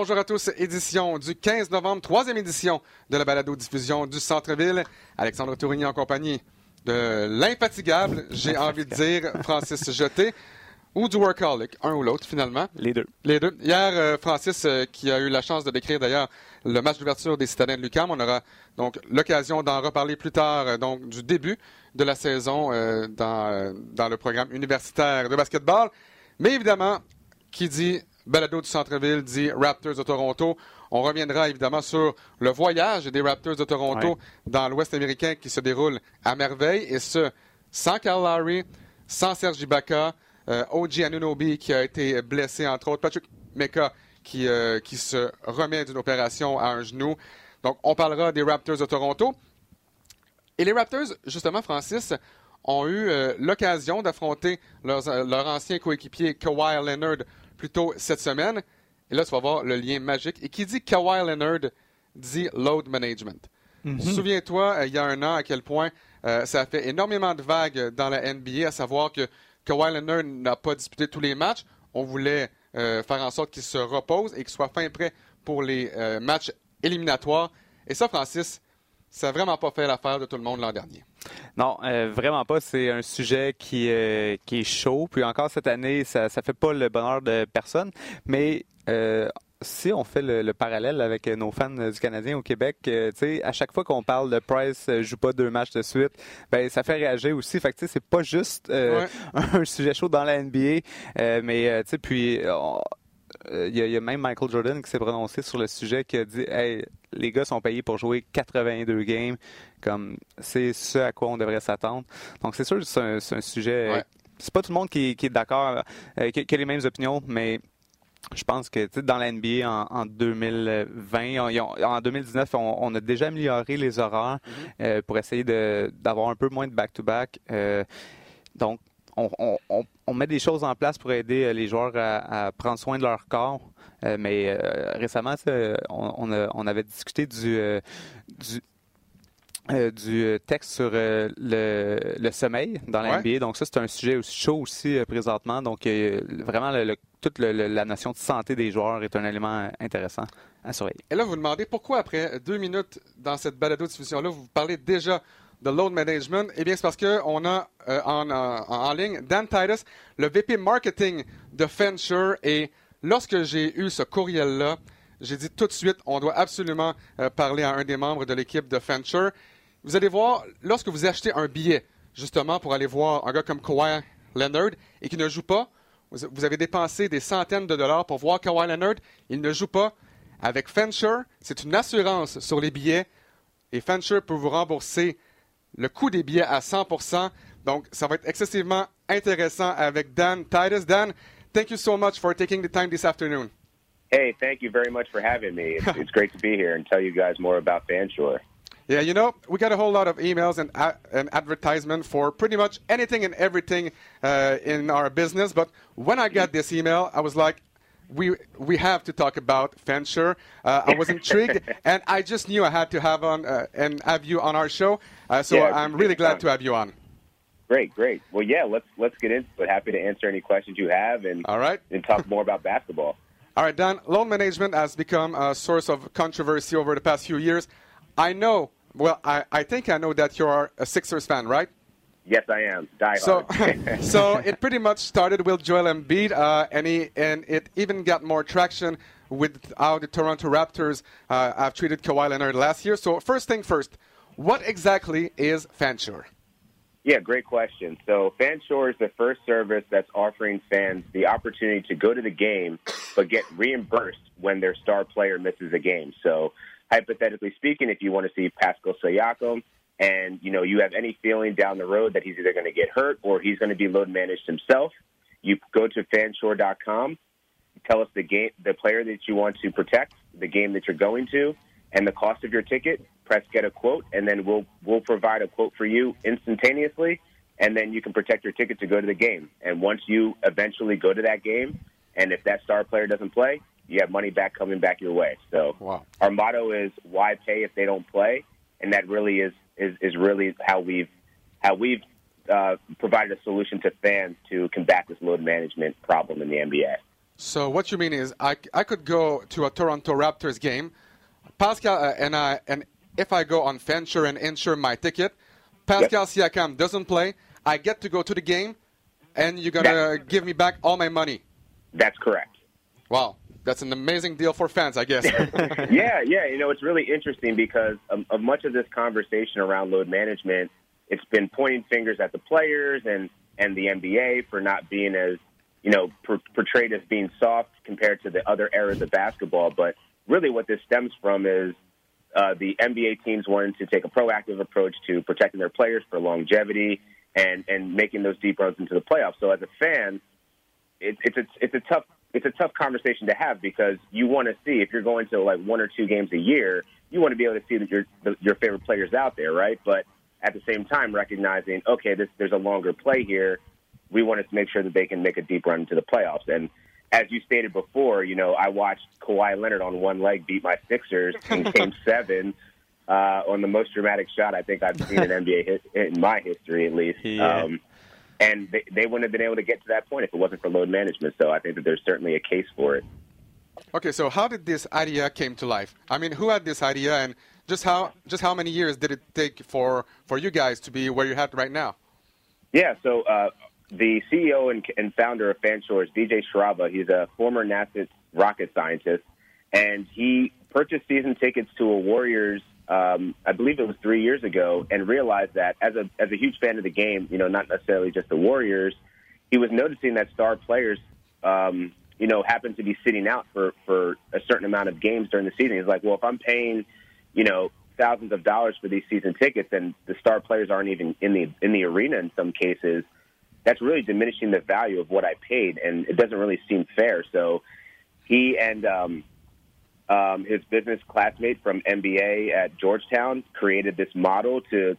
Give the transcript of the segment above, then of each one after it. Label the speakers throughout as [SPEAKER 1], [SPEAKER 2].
[SPEAKER 1] Bonjour à tous, édition du 15 novembre, troisième édition de la balado-diffusion du Centre-Ville. Alexandre Tourigny en compagnie de l'infatigable, j'ai envie de dire, Francis Jeté, ou du workaholic, un ou l'autre finalement.
[SPEAKER 2] Les deux.
[SPEAKER 1] Les deux. Hier, euh, Francis, euh, qui a eu la chance de décrire d'ailleurs le match d'ouverture des citadins de Lucam, on aura donc l'occasion d'en reparler plus tard, euh, donc du début de la saison dans, dans le programme universitaire de basketball. Mais évidemment, qui dit balado du centre-ville dit Raptors de Toronto. On reviendra évidemment sur le voyage des Raptors de Toronto dans l'Ouest américain qui se déroule à merveille, et ce, sans Kyle Lowry, sans Serge Ibaka, euh, OG Anunobi qui a été blessé, entre autres, Patrick Mecca qui, euh, qui se remet d'une opération à un genou. Donc, on parlera des Raptors de Toronto. Et les Raptors, justement, Francis, ont eu euh, l'occasion d'affronter leur ancien coéquipier Kawhi Leonard plus tôt cette semaine. Et là, tu vas voir le lien magique. Et qui dit Kawhi Leonard dit load management. Mhm. Souviens-toi, il y a un an, à quel point ça a fait énormément de vagues dans la NBA, à savoir que Kawhi Leonard n'a pas disputé tous les matchs. On voulait euh, faire en sorte qu'il se repose et qu'il soit fin prêt pour les euh, matchs éliminatoires. Et ça, Francis, ça n'a vraiment pas fait l'affaire de tout le monde l'an dernier.
[SPEAKER 2] Non, euh, vraiment pas. C'est un sujet qui, qui est chaud. Puis encore cette année, ça ne fait pas le bonheur de personne. Mais si on fait le, parallèle avec nos fans du Canadien au Québec, euh, à chaque fois qu'on parle de Price euh, joue pas deux matchs de suite, ben ça fait réagir aussi. Fait que c'est pas juste euh, un sujet chaud dans la NBA, mais puis il y, a même Michael Jordan qui s'est prononcé sur le sujet qui a dit hey, les gars sont payés pour jouer 82 games, comme c'est ce à quoi on devrait s'attendre. Donc c'est sûr que c'est un, sujet. C'est pas tout le monde qui, est d'accord, qui, qui a les mêmes opinions, mais je pense que dans la NBA en, 2020, en 2019, on, a déjà amélioré les horaires mm-hmm. euh, pour essayer d'avoir un peu moins de back-to-back. Euh, donc, on, met des choses en place pour aider euh, les joueurs à, prendre soin de leur corps. mais récemment, on, avait discuté du, du texte sur le, sommeil dans la NBA. Donc ça, c'est un sujet aussi chaud aussi présentement. Donc vraiment le, toute la notion de santé des joueurs est un élément intéressant à surveiller.
[SPEAKER 1] Et là, vous vous demandez pourquoi, après deux minutes dans cette balado-diffusion-là, vous parlez déjà de load management. Eh bien, c'est parce qu'on a euh, en, en, ligne Dan Titus, le VP marketing de Fenture. Et lorsque j'ai eu ce courriel-là, j'ai dit tout de suite, on doit absolument euh, parler à un des membres de l'équipe de Fenture. Vous allez voir, lorsque vous achetez un billet, justement, pour aller voir un gars comme Kawhi Leonard et qui ne joue pas, vous avez dépensé des centaines de dollars pour voir Kawhi Leonard. Il ne joue pas. Avec Fenture, c'est une assurance sur les billets et Fenture peut vous rembourser le coût des billets à 100 Donc, ça va être excessivement intéressant avec Dan Titus. Dan, thank you so much for taking the time this afternoon.
[SPEAKER 3] Hey, thank you very much for having me. It's, it's great to be here and tell you guys more about Fanshore.
[SPEAKER 1] Yeah, you know, we got a whole lot of emails and, uh, and advertisement for pretty much anything and everything uh, in our business. But when I got this email, I was like, we we have to talk about Fenture. Uh, I was intrigued, and I just knew I had to have on uh, and have you on our show. Uh, so yeah, I'm really glad to have you on.
[SPEAKER 3] Great, great. Well, yeah, let's let's get into it. Happy to answer any questions you have, and
[SPEAKER 1] all right,
[SPEAKER 3] and talk more about basketball.
[SPEAKER 1] All right, Dan. Loan management has become a source of controversy over the past few years. I know well, I, I think I know that you're a Sixers fan, right?
[SPEAKER 3] Yes, I am. Die
[SPEAKER 1] so, so it pretty much started with Joel Embiid, uh, and he, and it even got more traction with how the Toronto Raptors uh, have treated Kawhi Leonard last year. So first thing first, what exactly is Fanshore?
[SPEAKER 3] Yeah, great question. So Fanshore is the first service that's offering fans the opportunity to go to the game, but get reimbursed when their star player misses a game. So hypothetically speaking, if you want to see Pascal Siakam and you know you have any feeling down the road that he's either going to get hurt or he's going to be load managed himself, you go to fanshore.com, tell us the game, the player that you want to protect, the game that you're going to, and the cost of your ticket. Press get a quote, and then we'll we'll provide a quote for you instantaneously, and then you can protect your ticket to go to the game. And once you eventually go to that game, and if that star player doesn't play, you have money back coming back your way. So wow. our motto is why pay if they don't play, and that really is is, is really how we've how we've uh, provided a solution to fans to combat this load management problem in the NBA.
[SPEAKER 1] So what you mean is I, I could go to a Toronto Raptors game, Pascal, uh, and I and if I go on Fanshare and insure my ticket, Pascal yep. Siakam doesn't play. I get to go to the game, and you're gonna give me back all my money.
[SPEAKER 3] That's correct.
[SPEAKER 1] Wow, that's an amazing deal for fans, I guess.
[SPEAKER 3] yeah, yeah. You know, it's really interesting because of, of much of this conversation around load management, it's been pointing fingers at the players and and the NBA for not being as you know per- portrayed as being soft compared to the other eras of basketball. But really, what this stems from is uh, the NBA teams wanting to take a proactive approach to protecting their players for longevity and and making those deep runs into the playoffs. So as a fan, it, it's it's a tough it's a tough conversation to have because you want to see if you're going to like one or two games a year, you want to be able to see that your your favorite players out there, right? But at the same time, recognizing okay, this there's a longer play here. We want to make sure that they can make a deep run into the playoffs. And as you stated before, you know, I watched Kawhi Leonard on one leg beat my Sixers in Game Seven uh, on the most dramatic shot I think I've seen in NBA his, in my history, at least.
[SPEAKER 2] Yeah.
[SPEAKER 3] Um, and they, they wouldn't have been able to get to that point if it wasn't for load management. So I think that there's certainly a case for it.
[SPEAKER 1] Okay, so how did this idea came to life? I mean, who had this idea, and just how just how many years did it take for for you guys to be where you're at right now?
[SPEAKER 3] Yeah, so uh, the CEO and, and founder of FanShore is DJ Shrava. He's a former NASA rocket scientist, and he purchased season tickets to a Warriors um, I believe it was three years ago, and realized that as a as a huge fan of the game, you know, not necessarily just the Warriors, he was noticing that star players, um, you know, happen to be sitting out for for a certain amount of games during the season. He's like, well, if I'm paying, you know, thousands of dollars for these season tickets, and the star players aren't even in the in the arena in some cases, that's really diminishing the value of what I paid, and it doesn't really seem fair. So he and um, um, his business classmate from MBA at Georgetown created this model to,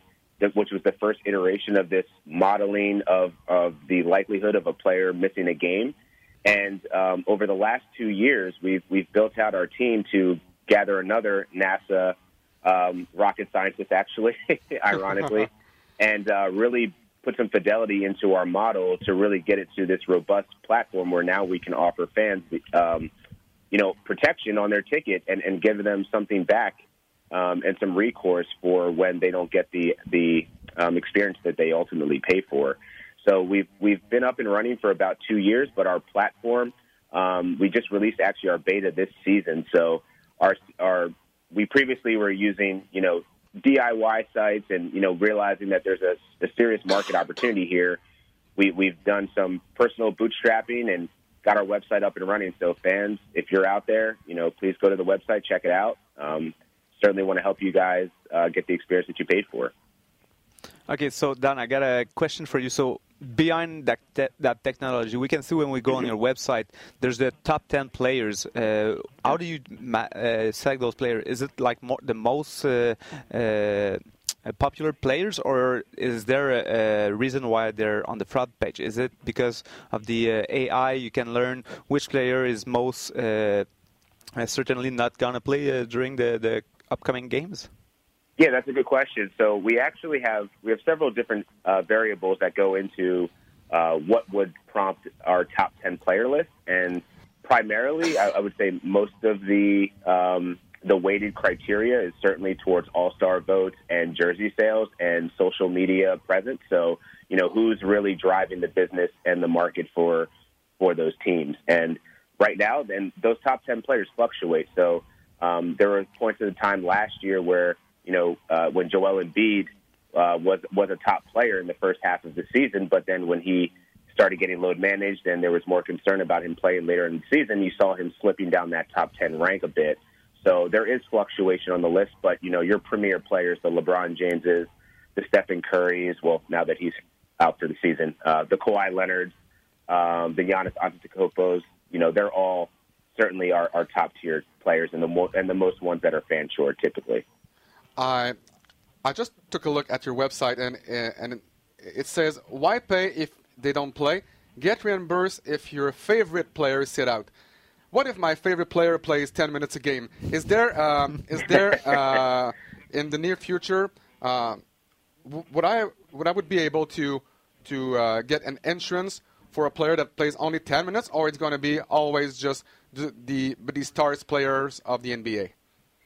[SPEAKER 3] which was the first iteration of this modeling of, of the likelihood of a player missing a game. And um, over the last two years, we've we've built out our team to gather another NASA um, rocket scientist, actually, ironically, and uh, really put some fidelity into our model to really get it to this robust platform where now we can offer fans um, you know, protection on their ticket and, and give them something back um, and some recourse for when they don't get the the um, experience that they ultimately pay for. So we've we've been up and running for about two years, but our platform um, we just released actually our beta this season. So our our we previously were using you know DIY sites and you know realizing that there's a, a serious market opportunity here. We we've done some personal bootstrapping and got our website up and running. So fans, if you're out there, you know, please go to the website, check it out. Um, certainly want to help you guys uh, get the experience that you paid for.
[SPEAKER 2] Okay, so Dan, I got a question for you. So behind that te that technology, we can see when we go on your website, there's the top 10 players. Uh, how do you uh, select those players? Is it like more, the most uh uh, popular players, or is there a, a, reason why they're on the front page? Is it because of the uh, AI? You can learn which player is most uh, uh certainly not gonna play uh, during the, the upcoming games.
[SPEAKER 3] Yeah, that's a good question. So we actually have we have several different uh, variables that go into what would prompt our top ten player list, and primarily, I, I would say most of the um, the weighted criteria is certainly towards all star votes and jersey sales and social media presence. So, you know, who's really driving the business and the market for for those teams. And right now, then those top ten players fluctuate. So um, there were points in the time last year where you know uh, when Joel Embiid uh, was was a top player in the first half of the season, but then when he started getting load managed and there was more concern about him playing later in the season, you saw him slipping down that top ten rank a bit. So there is fluctuation on the list, but you know your premier players, the LeBron Jameses, the Stephen Currys, well now that he's out for the season, uh, the Kawhi Leonards, um, the Giannis Antetokounmpos, you know they're all certainly our, our top tier players and the and the most ones that are fan short typically.
[SPEAKER 1] I I just took a look at your website and and it says why pay if they don't play? Get reimbursed if your favorite players sit out what if my favorite player plays 10 minutes a game? Is there um, is there uh, in the near future uh, would I would I would be able to to uh, get an insurance for a player that plays only 10 minutes, or it's going to be always just the, the, the stars players of the NBA?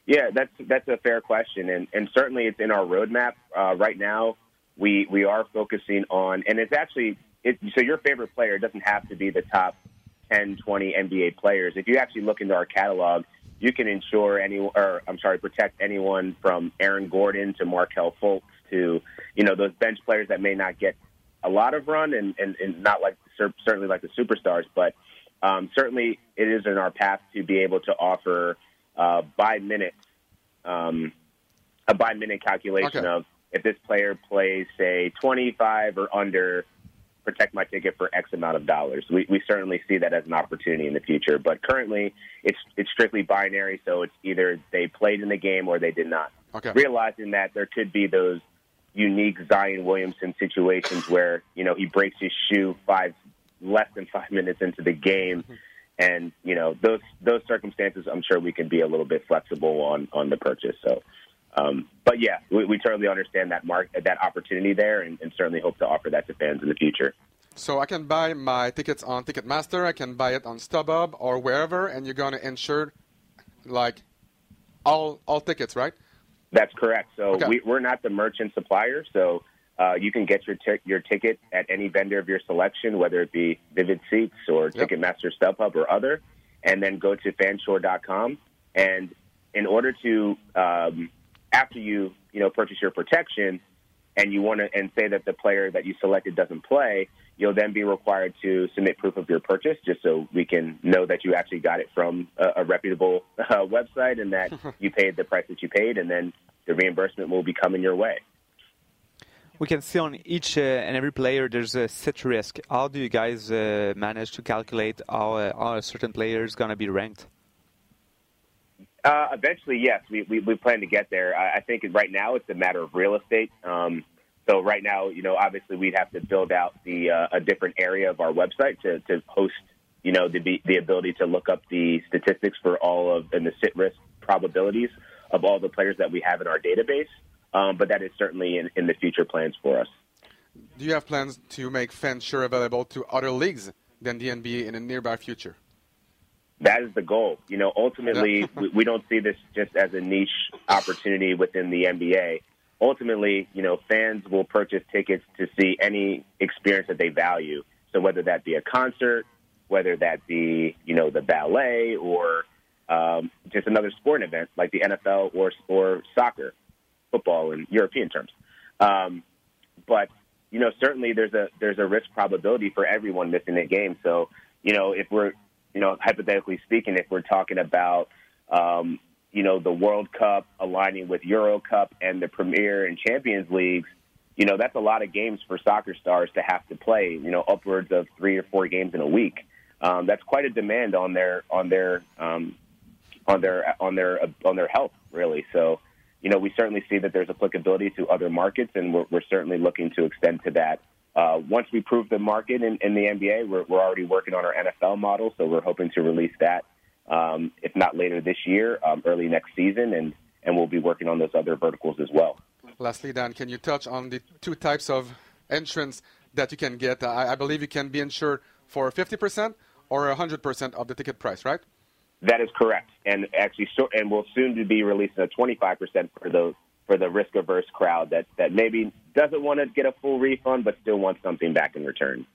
[SPEAKER 3] Yeah, that's that's a fair question, and and certainly it's in our roadmap uh, right now. We we are focusing on, and it's actually it, so your favorite player doesn't have to be the top 10, 20 NBA players. If you actually look into our catalog, you can ensure any, or I'm sorry, protect anyone from Aaron Gordon to Markel Fultz to you know those bench players that may not get a lot of run and and, and not like certainly like the superstars, but um, certainly it is in our path to be able to offer uh, by minute um, a by minute calculation
[SPEAKER 1] Okay.
[SPEAKER 3] of if this player plays say 25 or under protect my ticket for X amount of dollars. We, we certainly see that as an opportunity in the future, but currently it's it's strictly binary, so it's either they played in the game or they did not.
[SPEAKER 1] Okay.
[SPEAKER 3] Realizing that there could be those unique Zion Williamson situations where you know he breaks his shoe five less than five minutes into the game, mm-hmm. and you know those those circumstances, I'm sure we can be a little bit flexible on on the purchase. So. Um, but yeah, we, we totally understand that mark that opportunity there, and, and certainly hope to offer that to fans in the future.
[SPEAKER 1] So I can buy my tickets on Ticketmaster, I can buy it on StubHub or wherever, and you're going to insure like all all tickets, right?
[SPEAKER 3] That's correct. So
[SPEAKER 1] Okay.
[SPEAKER 3] we, we're not the merchant supplier. So uh, you can get your tic your ticket at any vendor of your selection, whether it be Vivid Seats or
[SPEAKER 1] Yep.
[SPEAKER 3] Ticketmaster, StubHub, or other, and then go to fanshore.com. And in order to um, after you you know purchase your protection, and you want to and say that the player that you selected doesn't play, you'll then be required to submit proof of your purchase, just so we can know that you actually got it from a, a reputable uh, website and that you paid the price that you paid, and then the reimbursement will be coming your way.
[SPEAKER 2] We can see on each uh, and every player there's a set risk. How do you guys uh, manage to calculate how, uh, how a certain player is going to be ranked?
[SPEAKER 3] Uh, eventually, yes, we, we, we plan to get there. I, I think right now it's a matter of real estate. Um, so right now, you know, obviously we'd have to build out the uh, a different area of our website to, to host, you know, the the ability to look up the statistics for all of and the sit risk probabilities of all the players that we have in our database. Um, but that is certainly in, in the future plans for us.
[SPEAKER 1] Do you have plans to make Fansure available to other leagues than the NBA in the nearby future?
[SPEAKER 3] That is the goal. You know, ultimately, we, we don't see this just as a niche opportunity within the NBA. Ultimately, you know, fans will purchase tickets to see any experience that they value. So whether that be a concert, whether that be, you know, the ballet or um, just another sporting event like the NFL or or soccer, football in European terms. Um, but you know, certainly there's a there's a risk probability for everyone missing a game. So you know, if we're you know, hypothetically speaking, if we're talking about, um, you know, the World Cup aligning with Euro Cup and the Premier and Champions Leagues, you know, that's a lot of games for soccer stars to have to play. You know, upwards of three or four games in a week. Um, that's quite a demand on their on their um, on their on their on their health, really. So, you know, we certainly see that there's applicability to other markets, and we're, we're certainly looking to extend to that uh, once we prove the market in, in the NBA, we're, we're already working on our NFL model, so we're hoping to release that, um, if not later this year, um, early next season, and, and we'll be working on those other verticals as well.
[SPEAKER 1] Lastly, Dan, can you touch on the two types of insurance that you can get? I, I believe you can be insured for 50% or 100% of the ticket price, right?
[SPEAKER 3] That is correct, and actually, so, and we'll soon be releasing a 25% for those for the risk averse crowd that, that maybe doesn't want to get a full refund but still wants something back in return.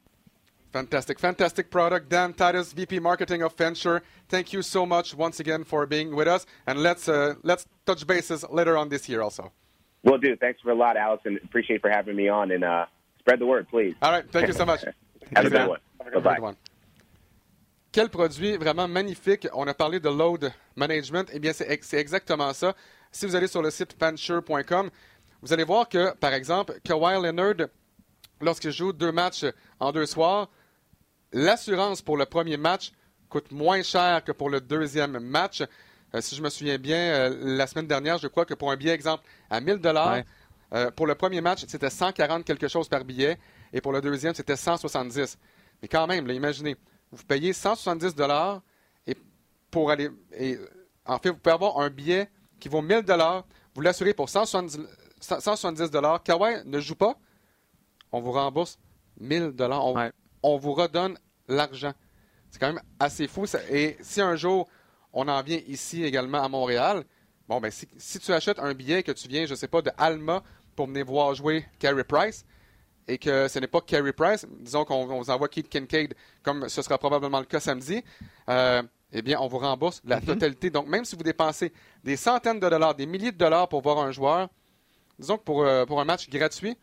[SPEAKER 1] Fantastic, fantastic product. Dan Titus, VP Marketing of Venture. Thank you so much once again for being with us, and let's uh, let's touch bases later on this year also.
[SPEAKER 3] Will do. Thanks for a lot, Allison. Appreciate for having me on, and uh, spread the word, please.
[SPEAKER 1] All right, thank you so much.
[SPEAKER 3] Have a good one. Bye
[SPEAKER 1] good
[SPEAKER 3] bye.
[SPEAKER 1] one. Quel produit vraiment magnifique. On a parlé de load management. Eh bien, c'est exactement ça. Si vous allez sur le site fansure.com, vous allez voir que, par exemple, Kawhi Leonard, lorsqu'il joue deux matchs en deux soirs, l'assurance pour le premier match coûte moins cher que pour le deuxième match. Euh, si je me souviens bien, euh, la semaine dernière, je crois que pour un billet, exemple, à 1000 dollars, euh, pour le premier match, c'était 140 quelque chose par billet, et pour le deuxième, c'était 170. Mais quand même, là, imaginez, vous payez 170 dollars et pour aller, et en fait, vous pouvez avoir un billet qui vaut 1000 dollars, vous l'assurez pour 170 170 dollars. Kawhi ne joue pas, on vous rembourse 1000 dollars.
[SPEAKER 2] Ouais.
[SPEAKER 1] on vous redonne l'argent. C'est quand même assez fou. Et si un jour, on en vient ici également à Montréal, bon, ben, si, tu achètes un billet que tu viens, je ne sais pas, de Alma pour venir voir jouer Carey Price, et que ce n'est pas Carey Price, disons qu'on vous envoie Keith Kincaid, comme ce sera probablement le cas samedi, euh, eh bien, on vous rembourse la mhm. totalité. Donc, même si vous dépensez des centaines de dollars, des milliers de dollars pour voir un joueur, disons que pour, euh, pour un match gratuit,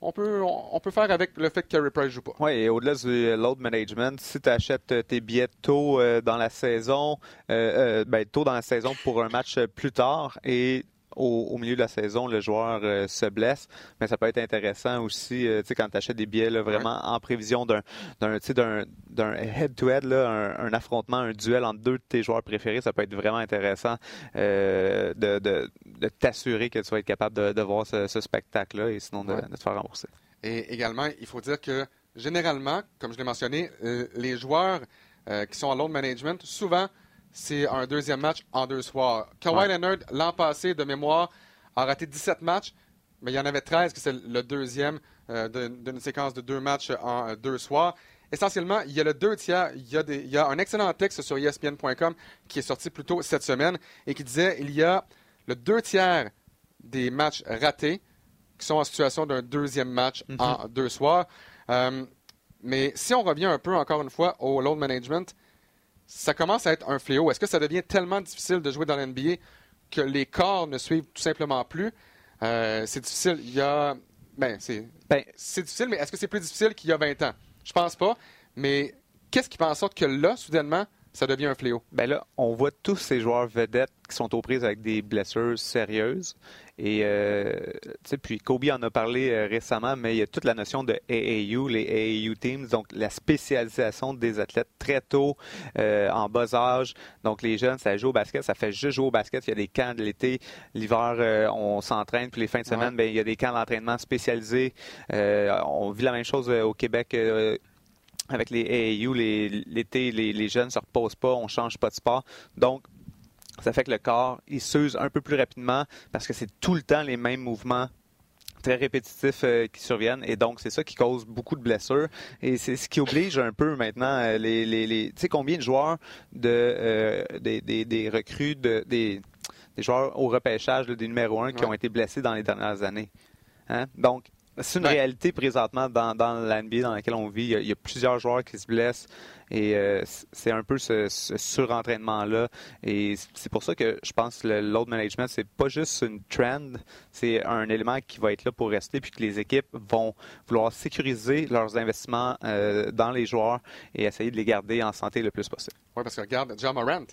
[SPEAKER 1] on peut, on, peut faire avec le fait que Carey Price joue pas.
[SPEAKER 2] Oui, et au-delà du load management, si tu achètes tes billets tôt euh, dans la saison, ben, tôt dans la saison pour un match plus tard et au, milieu de la saison, le joueur euh, se blesse, mais ça peut être intéressant aussi, euh, quand tu achètes des billets vraiment en prévision d'un head-to-head, un, affrontement, un duel entre deux de tes joueurs préférés, ça peut être vraiment intéressant euh, de, de, t'assurer que tu vas être capable de, voir ce, spectacle-là et sinon de, te faire rembourser.
[SPEAKER 1] Et également, il faut dire que généralement, comme je l'ai mentionné, les joueurs qui sont en load management, souvent, c'est un deuxième match en deux soirs. Kawhi Leonard, l'an passé, de mémoire, a raté 17 matchs, mais il y en avait 13, que c'est le deuxième euh, d'une séquence de deux matchs en euh, deux soirs. Essentiellement, il y a le deux tiers. Il y a, il y a un excellent texte sur ESPN.com qui est sorti plus tôt cette semaine et qui disait il y a le deux tiers des matchs ratés qui sont en situation d'un deuxième match mhm. en deux soirs. Euh, mais si on revient un peu, encore une fois, au load management, ça commence à être un fléau. Est-ce que ça devient tellement difficile de jouer dans l'NBA que les corps ne suivent tout simplement plus? Euh, c'est difficile. Il y a. Ben, c'est. Ben, c'est difficile, mais est-ce que c'est plus difficile qu'il y a 20 ans? Je pense pas. Mais qu'est-ce qui fait en sorte que là, soudainement, ça devient un fléau?
[SPEAKER 2] Ben là, on voit tous ces joueurs vedettes qui sont aux prises avec des blessures sérieuses. Et euh, puis Kobe en a parlé euh, récemment, mais il y a toute la notion de AAU, les AAU teams, donc la spécialisation des athlètes très tôt, euh, en bas âge. Donc les jeunes, ça joue au basket, ça fait juste jouer au basket. Il y a des camps de l'été, l'hiver, euh, on s'entraîne, puis les fins de semaine, ben, il y a des camps d'entraînement spécialisés. on vit la même chose au Québec avec les AAU, l'été, les, les, jeunes ne se reposent pas, on change pas de sport. Donc, ça fait que le corps, il s'use un peu plus rapidement parce que c'est tout le temps les mêmes mouvements très répétitifs euh, qui surviennent et donc c'est ça qui cause beaucoup de blessures et c'est ce qui oblige un peu maintenant euh, les, les, les tu sais combien de joueurs de euh, des, des, des, recrues de des, des joueurs au repêchage des numéros 1 qui ont été blessés dans les dernières années hein? donc c'est une réalité présentement dans, dans l'NBA dans laquelle on vit. Il y, a, plusieurs joueurs qui se blessent et euh, c'est un peu ce, surentraînement-là. Et c'est pour ça que je pense que le load management, c'est pas juste une trend, c'est un élément qui va être là pour rester puis que les équipes vont vouloir sécuriser leurs investissements euh, dans les joueurs et essayer de les garder en santé le plus possible.
[SPEAKER 1] Oui, parce que regarde, John Morant.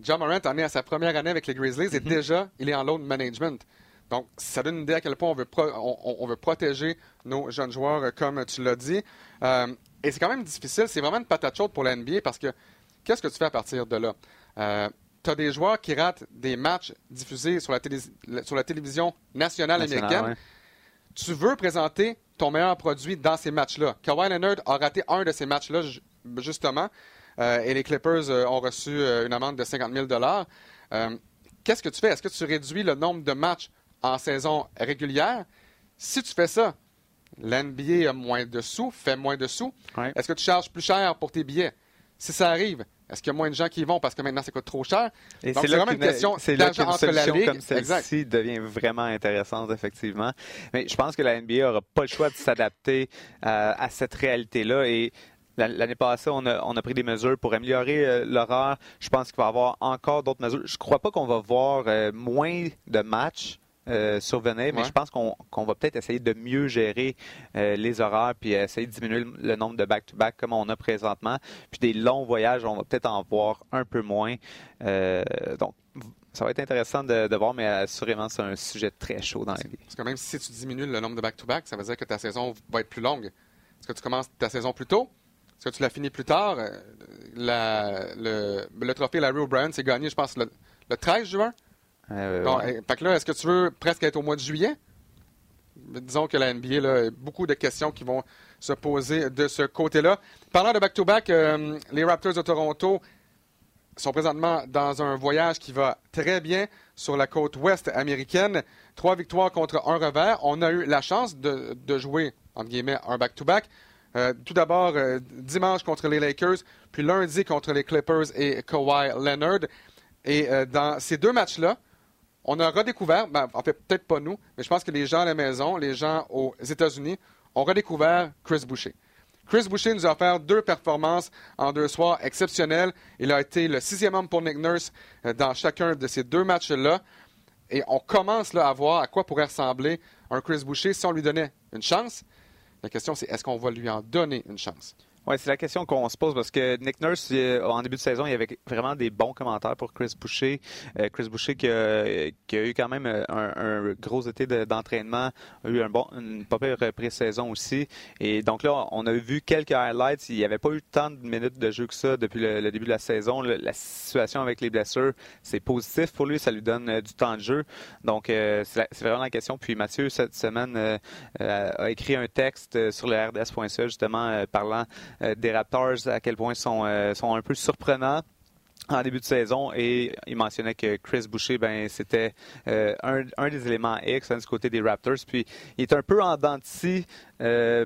[SPEAKER 1] John Morant en est à sa première année avec les Grizzlies et mm-hmm. déjà, il est en load management. Donc, ça donne une idée à quel point on veut, on, veut protéger nos jeunes joueurs, euh, comme tu l'as dit. Euh, et c'est quand même difficile. C'est vraiment une patate chaude pour la NBA parce que qu'est-ce que tu fais à partir de là? Euh, tu as des joueurs qui ratent des matchs diffusés sur la, sur la télévision nationale américaine. Tu veux présenter ton meilleur produit dans ces matchs-là. Kawhi Leonard a raté un de ces matchs-là, justement, et les Clippers ont reçu une amende de 50 000 Qu'est-ce que tu fais? Est-ce que tu réduis le nombre de matchs en saison régulière. Si tu fais ça, l'NBA a moins de sous, fait moins de sous. Est-ce que tu charges plus cher pour tes billets? Si ça arrive, est-ce qu'il y a moins de gens qui y vont parce que maintenant ça coûte trop cher?
[SPEAKER 2] c'est vraiment une question d'argent entre la ligue. comme celle-ci devient vraiment intéressante, effectivement. Mais je pense que la NBA n'aura pas le choix de s'adapter euh, à cette réalité-là et L'année passée, on a, pris des mesures pour améliorer euh, l'horaire. Je pense qu'il va y avoir encore d'autres mesures. Je ne crois pas qu'on va voir euh, moins de matchs euh, survenir, mais je pense qu'on va peut-être essayer de mieux gérer euh, les horaires puis essayer de diminuer le, nombre de back-to-back comme on a présentement. Puis des longs voyages, on va peut-être en voir un peu moins. Euh, donc, ça va être intéressant de, voir, mais assurément, c'est un sujet très chaud dans la vie.
[SPEAKER 1] Parce que même si tu diminues le nombre de back-to-back, ça veut dire que ta saison va être plus longue. Est-ce que tu commences ta saison plus tôt? Est-ce que tu la finis plus tard? le, trophée Larry O'Brien s'est gagné, je pense, le 13 juin. Bon, eh, là, est-ce que tu veux presque être au mois de juillet? Disons que la NBA, là, beaucoup de questions qui vont se poser de ce côté-là. Parlant de back-to-back, euh, les Raptors de Toronto sont présentement dans un voyage qui va très bien sur la côte ouest américaine. Trois victoires contre un revers. On a eu la chance de, jouer, entre guillemets, un back-to-back. tout d'abord, dimanche contre les Lakers, puis lundi contre les Clippers et Kawhi Leonard. Et dans ces deux matchs-là, on a redécouvert, ben, en fait, peut-être pas nous, mais je pense que les gens à la maison, les gens aux États-Unis, ont redécouvert Chris Boucher. Chris Boucher nous a offert deux performances en deux soirs exceptionnelles. Il a été le sixième homme pour Nick Nurse euh, dans chacun de ces deux matchs-là. Et on commence là, à voir à quoi pourrait ressembler un Chris Boucher si on lui donnait une chance. La question, c'est est-ce qu'on va lui en donner une chance?
[SPEAKER 2] Oui, c'est la question qu'on se pose parce que Nick Nurse, euh, en début de saison, il y avait vraiment des bons commentaires pour Chris Boucher. Euh, Chris Boucher qui a, eu quand même euh, un, gros été d'entraînement, a eu un bon, une pas pire pré-saison aussi. Et donc là, on a vu quelques highlights. Il n'y avait pas eu tant de minutes de jeu que ça depuis le, début de la saison. la situation avec les blessures, c'est positif pour lui. Ça lui donne du temps de jeu. Donc, c'est vraiment la question. Puis Mathieu, cette semaine, a écrit un texte sur le RDS.ca justement parlant des Raptors, à quel point ils sont, euh, sont un peu surprenants en début de saison et il mentionnait que Chris Boucher, ben c'était euh, un, des éléments X hein, du côté des Raptors. Puis il est un peu en dents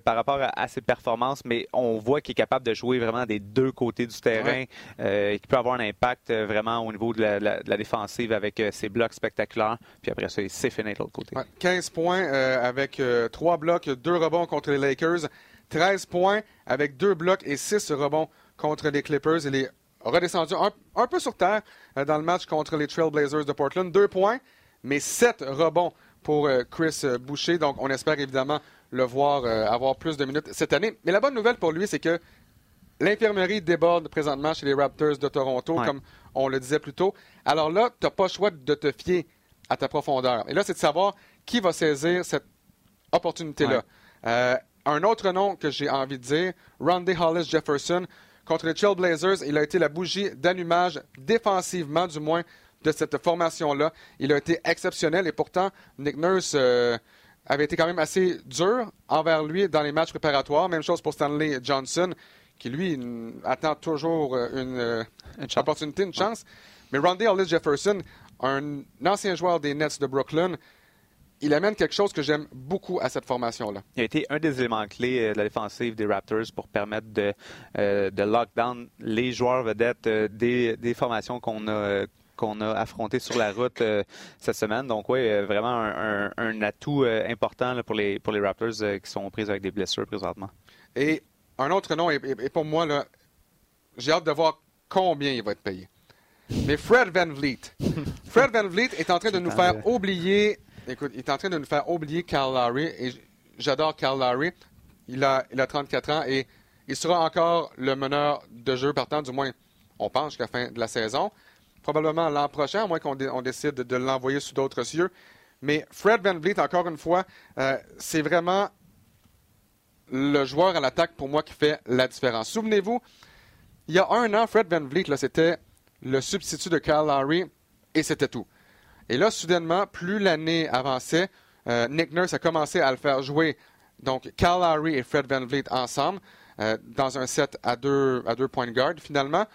[SPEAKER 2] par rapport à, ses performances, mais on voit qu'il est capable de jouer vraiment des deux côtés du terrain et qu'il peut avoir un impact vraiment au niveau de la, défensive avec ses blocs spectaculaires. Puis après ça, c'est fini de l'autre côté.
[SPEAKER 1] 15 points avec trois blocs, deux rebonds contre les Lakers. 13 points avec deux blocs et 6 rebonds contre les Clippers. Il est redescendu un, peu sur terre euh, dans le match contre les Trailblazers de Portland. Deux points, mais 7 rebonds pour euh, Chris euh, Boucher. Donc, on espère évidemment le voir avoir plus de minutes cette année. Mais la bonne nouvelle pour lui, c'est que l'infirmerie déborde présentement chez les Raptors de Toronto, comme on le disait plus tôt. Alors là, tu n'as pas le choix de te fier à ta profondeur. Et là, c'est de savoir qui va saisir cette opportunité-là. Un autre nom que j'ai envie de dire, Randy Hollis Jefferson. Contre les Trailblazers, il a été la bougie d'allumage défensivement, du moins, de cette formation-là. Il a été exceptionnel et pourtant, Nick Nurse euh, avait été quand même assez dur envers lui dans les matchs préparatoires. Même chose pour Stanley Johnson, qui lui attend toujours euh, une, euh, une opportunité, une chance. Mais Randy Hollis Jefferson, un ancien joueur des Nets de Brooklyn, il amène quelque chose que j'aime beaucoup à cette formation-là.
[SPEAKER 2] Il a été un des éléments clés euh, de la défensive des Raptors pour permettre de, euh, de lockdown les joueurs vedettes euh, des, des, formations qu'on a qu'on a affrontées sur la route cette semaine. Donc oui, vraiment un, un, atout important pour, les, pour les Raptors qui sont prises avec des blessures présentement.
[SPEAKER 1] Et un autre nom, et, pour moi, j'ai hâte de voir combien il va être payé. Mais Fred Van Vliet. Fred Van Vliet est en train de nous faire oublier Écoute, il est en train de nous faire oublier Cal Lowry. Et j'adore Cal Lowry. Il a, il a 34 ans et il sera encore le meneur de jeu partant, du moins, on pense, jusqu'à la fin de la saison. Probablement l'an prochain, à moins qu'on décide de l'envoyer sous d'autres cieux. Mais Fred Van Vliet, encore une fois, euh, c'est vraiment le joueur à l'attaque pour moi qui fait la différence. Souvenez-vous, il y a un an, Fred Van Vliet, c'était le substitut de Cal Lowry et c'était tout. Et là, soudainement, plus l'année avançait, euh, Nick Nurse a commencé à le faire jouer, donc Cal Lowry et Fred Van Vliet ensemble, euh, dans un set à deux, à deux points de garde, finalement,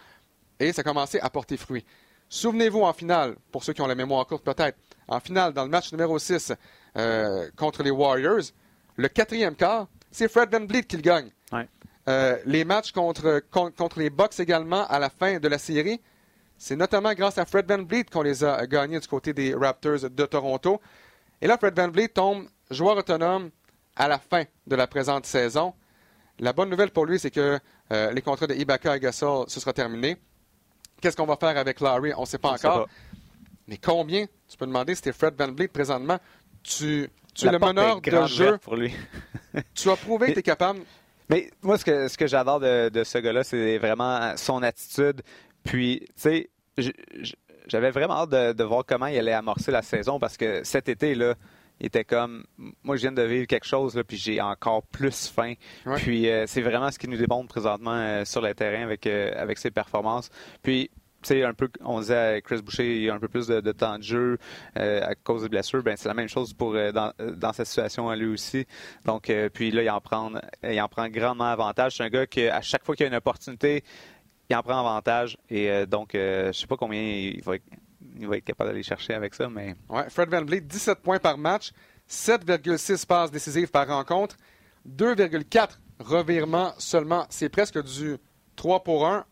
[SPEAKER 1] et ça a commencé à porter fruit. Souvenez-vous, en finale, pour ceux qui ont la mémoire courte peut-être, en finale, dans le match numéro 6 euh, contre les Warriors, le quatrième quart, c'est Fred Van Vliet qui le gagne. les matchs contre, contre les Bucks également, à la fin de la série, c'est notamment grâce à Fred Van Vliet qu'on les a gagnés du côté des Raptors de Toronto. Et là, Fred Van Vliet tombe joueur autonome à la fin de la présente saison. La bonne nouvelle pour lui, c'est que euh, les contrats de Ibaka et Gasol, ce sera terminé. Qu'est-ce qu'on va faire avec Larry? On ne sait pas encore. Mais combien? Tu peux demander, c'était Fred Van Vliet présentement. Tu, tu es le meneur de jeu?
[SPEAKER 2] Pour lui.
[SPEAKER 1] tu as prouvé que tu es capable.
[SPEAKER 2] Mais moi, ce que, ce que j'adore de, de, ce gars-là, c'est vraiment son attitude. Puis, tu sais, j'avais vraiment hâte de, voir comment il allait amorcer la saison parce que cet été, là, il était comme moi je viens de vivre quelque chose là, puis j'ai encore plus faim. Puis euh, c'est vraiment ce qui nous démontre présentement euh, sur le terrain avec euh, avec ses performances. Puis tu sais un peu on disait à Chris Boucher il y a un peu plus de, temps de jeu à cause des blessures, ben c'est la même chose pour dans, dans cette situation à lui aussi. Donc puis là il en prend il en prend grandement avantage. C'est un gars qui à chaque fois qu'il y a une opportunité il en prend avantage. Et euh, donc, euh, je ne sais pas combien il va, être, capable d'aller chercher avec ça. mais...
[SPEAKER 1] Ouais, Fred Van Vliet, 17 points par match, 7,6 passes décisives par rencontre, 2,4 revirements seulement. C'est presque du 3 pour 1.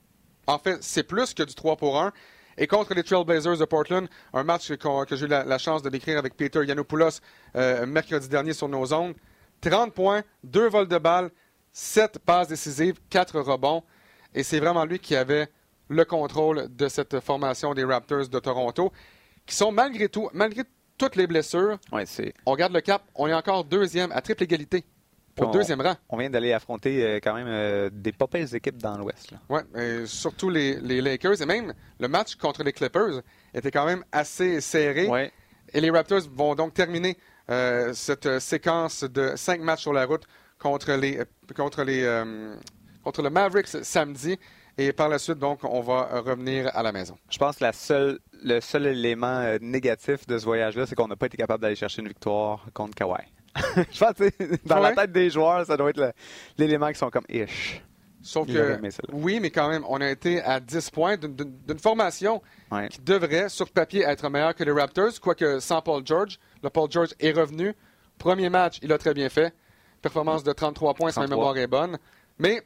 [SPEAKER 1] En fait, c'est plus que du 3 pour 1. Et contre les Trailblazers de Portland, un match que, j'ai eu la, chance de décrire avec Peter Yanopoulos euh, mercredi dernier sur nos ondes. 30 points, 2 vols de balles, 7 passes décisives, 4 rebonds. Et c'est vraiment lui qui avait le contrôle de cette formation des Raptors de Toronto, qui sont malgré tout, malgré toutes les blessures, on garde le cap, on est encore deuxième à triple égalité. Au deuxième rang.
[SPEAKER 2] On vient d'aller affronter euh, quand même euh, des pas équipes dans l'Ouest.
[SPEAKER 1] Oui, surtout les, Lakers. Et même le match contre les Clippers était quand même assez serré. Et les Raptors vont donc terminer euh, cette séquence de cinq matchs sur la route contre les contre les contre le Mavericks samedi. Et par la suite, donc, on va revenir à la maison.
[SPEAKER 2] Je pense que la seule, le seul élément euh, négatif de ce voyage-là, c'est qu'on n'a pas été capable d'aller chercher une victoire contre Kawhi. je pense que dans la tête des joueurs, ça doit être l'élément qui sont comme ish.
[SPEAKER 1] Sauf que, oui, mais quand même, on a été à 10 points d'une formation qui devrait, sur papier, être meilleure que les Raptors, quoique sans Paul George. Le Paul George est revenu. Premier match, il a très bien fait. Performance de 33 points, si ma mémoire est bonne. Mais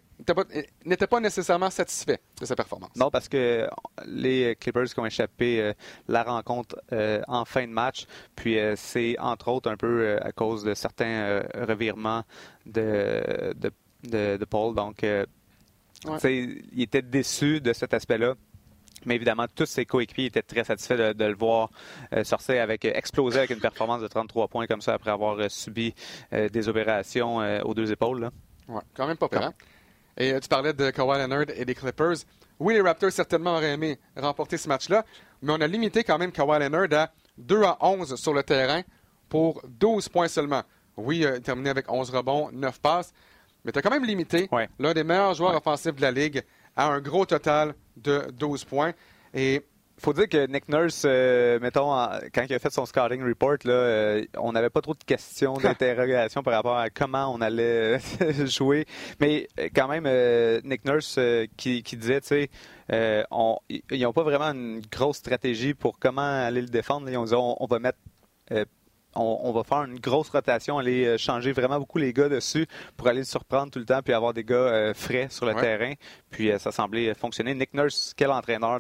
[SPEAKER 1] n'était pas nécessairement satisfait de sa performance.
[SPEAKER 2] Non, parce que les Clippers qui ont échappé euh, la rencontre euh, en fin de match, puis euh, c'est entre autres un peu à cause de certains revirements de, de, Paul. Donc, il était déçu de cet aspect-là. Mais évidemment, tous ses coéquipiers étaient très satisfaits de, le voir sortir avec, exploser avec une performance de 33 points comme ça après avoir subi des opérations aux deux épaules.
[SPEAKER 1] Oui, quand même pas pire. Et euh, tu parlais de Kawhi Leonard et des Clippers. Oui, les Raptors certainement auraient aimé remporter ce match-là, mais on a limité quand même Kawhi Leonard à 2 à 11 sur le terrain pour 12 points seulement. Oui, il a terminé avec 11 rebonds, 9 passes, mais tu as quand même limité l'un des meilleurs joueurs offensifs de la Ligue à un gros total de 12 points. Et
[SPEAKER 2] faut dire que Nick Nurse, euh, mettons, quand il a fait son scouting report, là, euh, on n'avait pas trop de questions, d'interrogations par rapport à comment on allait jouer. Mais euh, quand même, Nick Nurse qui, disait, tu sais, ils n'ont pas vraiment une grosse stratégie pour comment aller le défendre. Ils ont dit, on, va mettre on, va faire une grosse rotation, aller changer vraiment beaucoup les gars dessus pour aller le surprendre tout le temps, puis avoir des gars frais sur le terrain. Puis ça semblait fonctionner. Nick Nurse, quel entraîneur,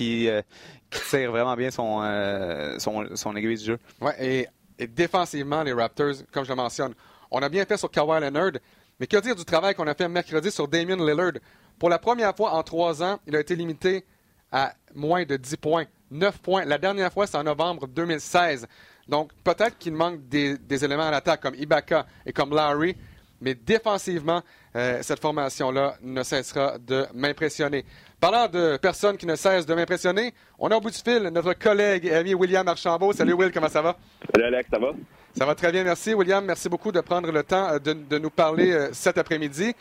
[SPEAKER 2] euh, qui, tire vraiment bien son, euh, son, aiguille du jeu.
[SPEAKER 1] Oui, et, défensivement, les Raptors, comme je le mentionne, on a bien fait sur Kawhi Leonard, mais que dire du travail qu'on a fait mercredi sur Damien Lillard? Pour la première fois en trois ans, il a été limité à moins de 10 points. 9 points. La dernière fois, c'est en novembre 2016. Donc, peut-être qu'il manque des, des, éléments à l'attaque comme Ibaka et comme Larry, mais défensivement, euh, cette formation-là ne cessera de m'impressionner. Parlant de personnes qui ne cessent de m'impressionner, on a au bout du fil notre collègue et ami William Archambault. Salut Will, comment ça va?
[SPEAKER 4] Salut Alex, ça va?
[SPEAKER 1] Ça va très bien, merci. William, merci beaucoup de prendre le temps euh, de, nous parler euh, cet après-midi.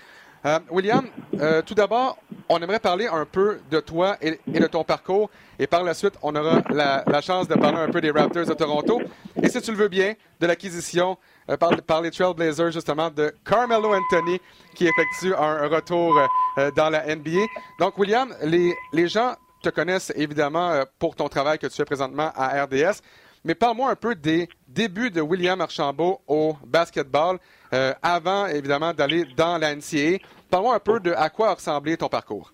[SPEAKER 1] Euh, William, tout d'abord, on aimerait parler un peu de toi et, de ton parcours. Et par la suite, on aura la, chance de parler un peu des Raptors de Toronto. Et si tu le veux bien, de l'acquisition euh, par, les Trailblazers, justement, de Carmelo Anthony, qui effectue un, retour euh, dans la NBA. Donc, William, les, les gens te connaissent évidemment euh, pour ton travail que tu fais présentement à RDS. Mais parle-moi un peu des débuts de William Archambault au basketball, avant évidemment d'aller dans la NCAA. Parle-moi un peu de à quoi a ressemblé ton parcours.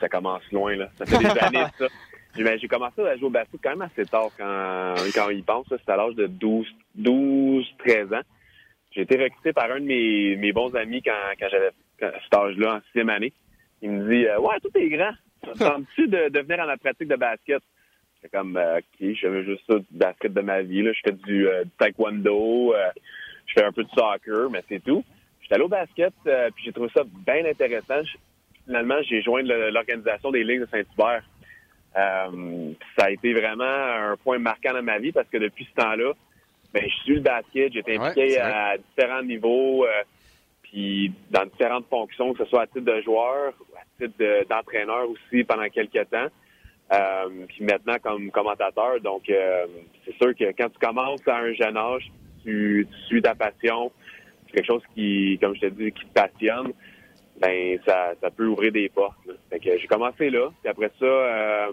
[SPEAKER 4] ça commence loin, là. Ça fait des années, ça. J'ai commencé à jouer au basket quand même assez tard quand, quand on y pense. C'était à l'âge de 12, 12, 13 ans. J'ai été recruté par un de mes, mes bons amis quand, quand j'avais cet âge-là, en sixième année. Il me dit euh, Ouais, tout est grand. Ça tu de, de venir à la pratique de basket? J'étais comme euh, OK, je fais juste ça du basket de ma vie. Là. Je fais du, euh, taekwondo, je fais un peu de soccer, mais c'est tout. J'étais allé au basket, puis j'ai trouvé ça bien intéressant. Finalement, j'ai joint l'organisation des Ligues de Saint-Hubert. Euh, ça a été vraiment un point marquant dans ma vie parce que depuis ce temps-là, ben, je suis le basket, j'ai été impliqué à différents niveaux, euh, puis dans différentes fonctions, que ce soit à titre de joueur, à titre d'entraîneur aussi pendant quelques temps. Euh, puis maintenant comme commentateur, donc c'est sûr que quand tu commences à un jeune âge, tu, suis ta passion, quelque chose qui, comme je te dis, qui te passionne ben ça, ça peut ouvrir des portes. J'ai commencé là, puis après ça, euh,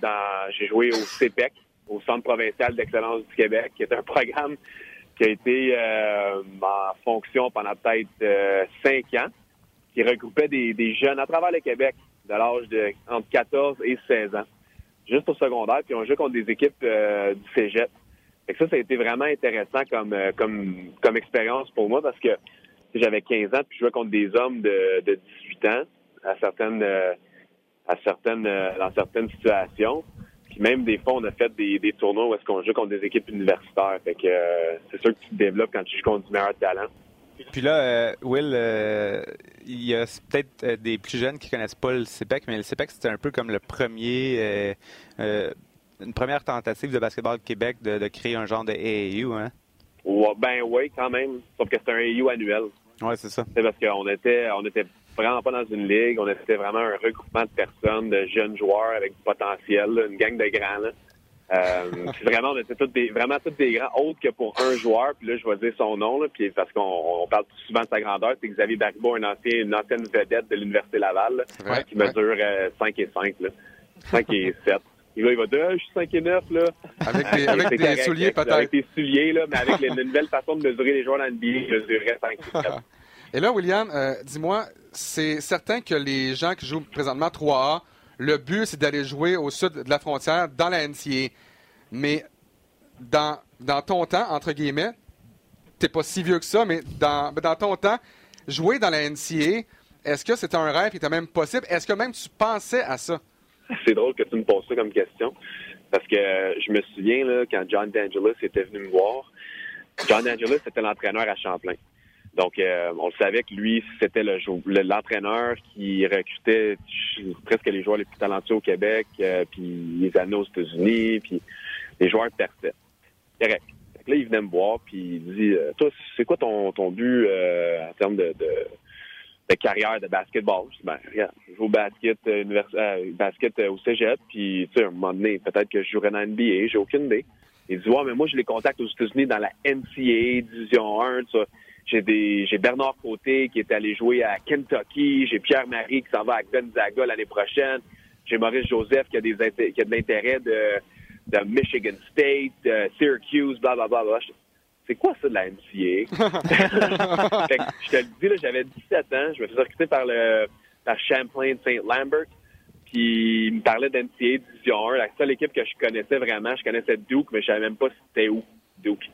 [SPEAKER 4] dans j'ai joué au CPEC, au Centre provincial d'excellence du Québec, qui est un programme qui a été euh, en fonction pendant peut-être euh, cinq ans, qui regroupait des, des, jeunes à travers le Québec de l'âge de entre 14 et 16 ans, juste au secondaire, puis on jouait contre des équipes du cégep. Ça, ça a été vraiment intéressant comme, expérience pour moi parce que j'avais 15 ans, puis je jouais contre des hommes de, de 18 ans à certaines, à certaines, dans certaines situations. Puis même des fois, on a fait des, tournois où est-ce qu'on joue contre des équipes universitaires. Fait que euh, c'est sûr que tu te développes quand tu joues contre du meilleur talent.
[SPEAKER 2] Puis là, euh, Will, euh, il y a peut-être des plus jeunes qui connaissent pas le CPEC, mais le CPEC, c'était un peu comme le premier, une première tentative de basketball Québec de, de, créer un genre de AAU, hein?
[SPEAKER 4] Ouais, ben oui, quand même. Sauf que c'est un AAU annuel.
[SPEAKER 2] Oui, c'est ça.
[SPEAKER 4] C'est parce qu'on était, on était vraiment pas dans une ligue. On était vraiment un regroupement de personnes, de jeunes joueurs avec du potentiel, une gang de grands. Là. Euh, vraiment, on était tous des, vraiment tous des grands, autres que pour un joueur. Puis là, je vais dire son nom, là, puis parce qu'on parle souvent de sa grandeur. C'est Xavier un ancien, une ancienne vedette de l'Université Laval, qui mesure 5 et 5, là. 5 et 7. Et là, il va dire, ah, je suis 5 et 9, là.
[SPEAKER 1] Avec des souliers, peut-être.
[SPEAKER 4] Avec des souliers, là, mais avec une nouvelle façon de mesurer les joueurs dans NBA, je mesurerais 5 et 7.
[SPEAKER 1] Et là, William, euh, dis-moi, c'est certain que les gens qui jouent présentement 3A, le but, c'est d'aller jouer au sud de la frontière dans la NCA. Mais dans, dans ton temps, entre guillemets, t'es pas si vieux que ça, mais dans, dans ton temps, jouer dans la NCA, est-ce que c'était un rêve qui était même possible? Est-ce que même tu pensais à ça?
[SPEAKER 4] C'est drôle que tu me poses ça comme question. Parce que je me souviens, là, quand John D'Angelis était venu me voir, John D'Angelis était l'entraîneur à Champlain. Donc, euh, on le savait que lui, c'était le l'entraîneur qui recrutait presque les joueurs les plus talentueux au Québec, euh, puis les années aux États-Unis, puis les joueurs perçaient. Correct. Là, il venait me voir, puis il dit euh, Toi, c'est quoi ton, ton but en termes de, carrière de basketball? Je Ben, je joue au basket, basket au cégep, puis tu sais, à un moment donné, peut-être que je jouerai dans la NBA, j'ai aucune idée. Il dit Ouais, mais moi, je les contacte aux États-Unis dans la NCAA, Division 1, tout ça. J'ai des j'ai Bernard Côté qui est allé jouer à Kentucky. J'ai Pierre Marie qui s'en va à Gonzaga l'année prochaine. J'ai Maurice Joseph qui a des qui a de l'intérêt de, de Michigan State, de Syracuse, bla bla bla. bla. C'est quoi ça de la NCA? je te le dis, là, j'avais 17 ans. Je me faisais recruter par le par Champlain St. Lambert. Puis il me parlait d'NCA Division 1. La seule équipe que je connaissais vraiment, je connaissais Duke, mais je savais même pas c'était où, Duke.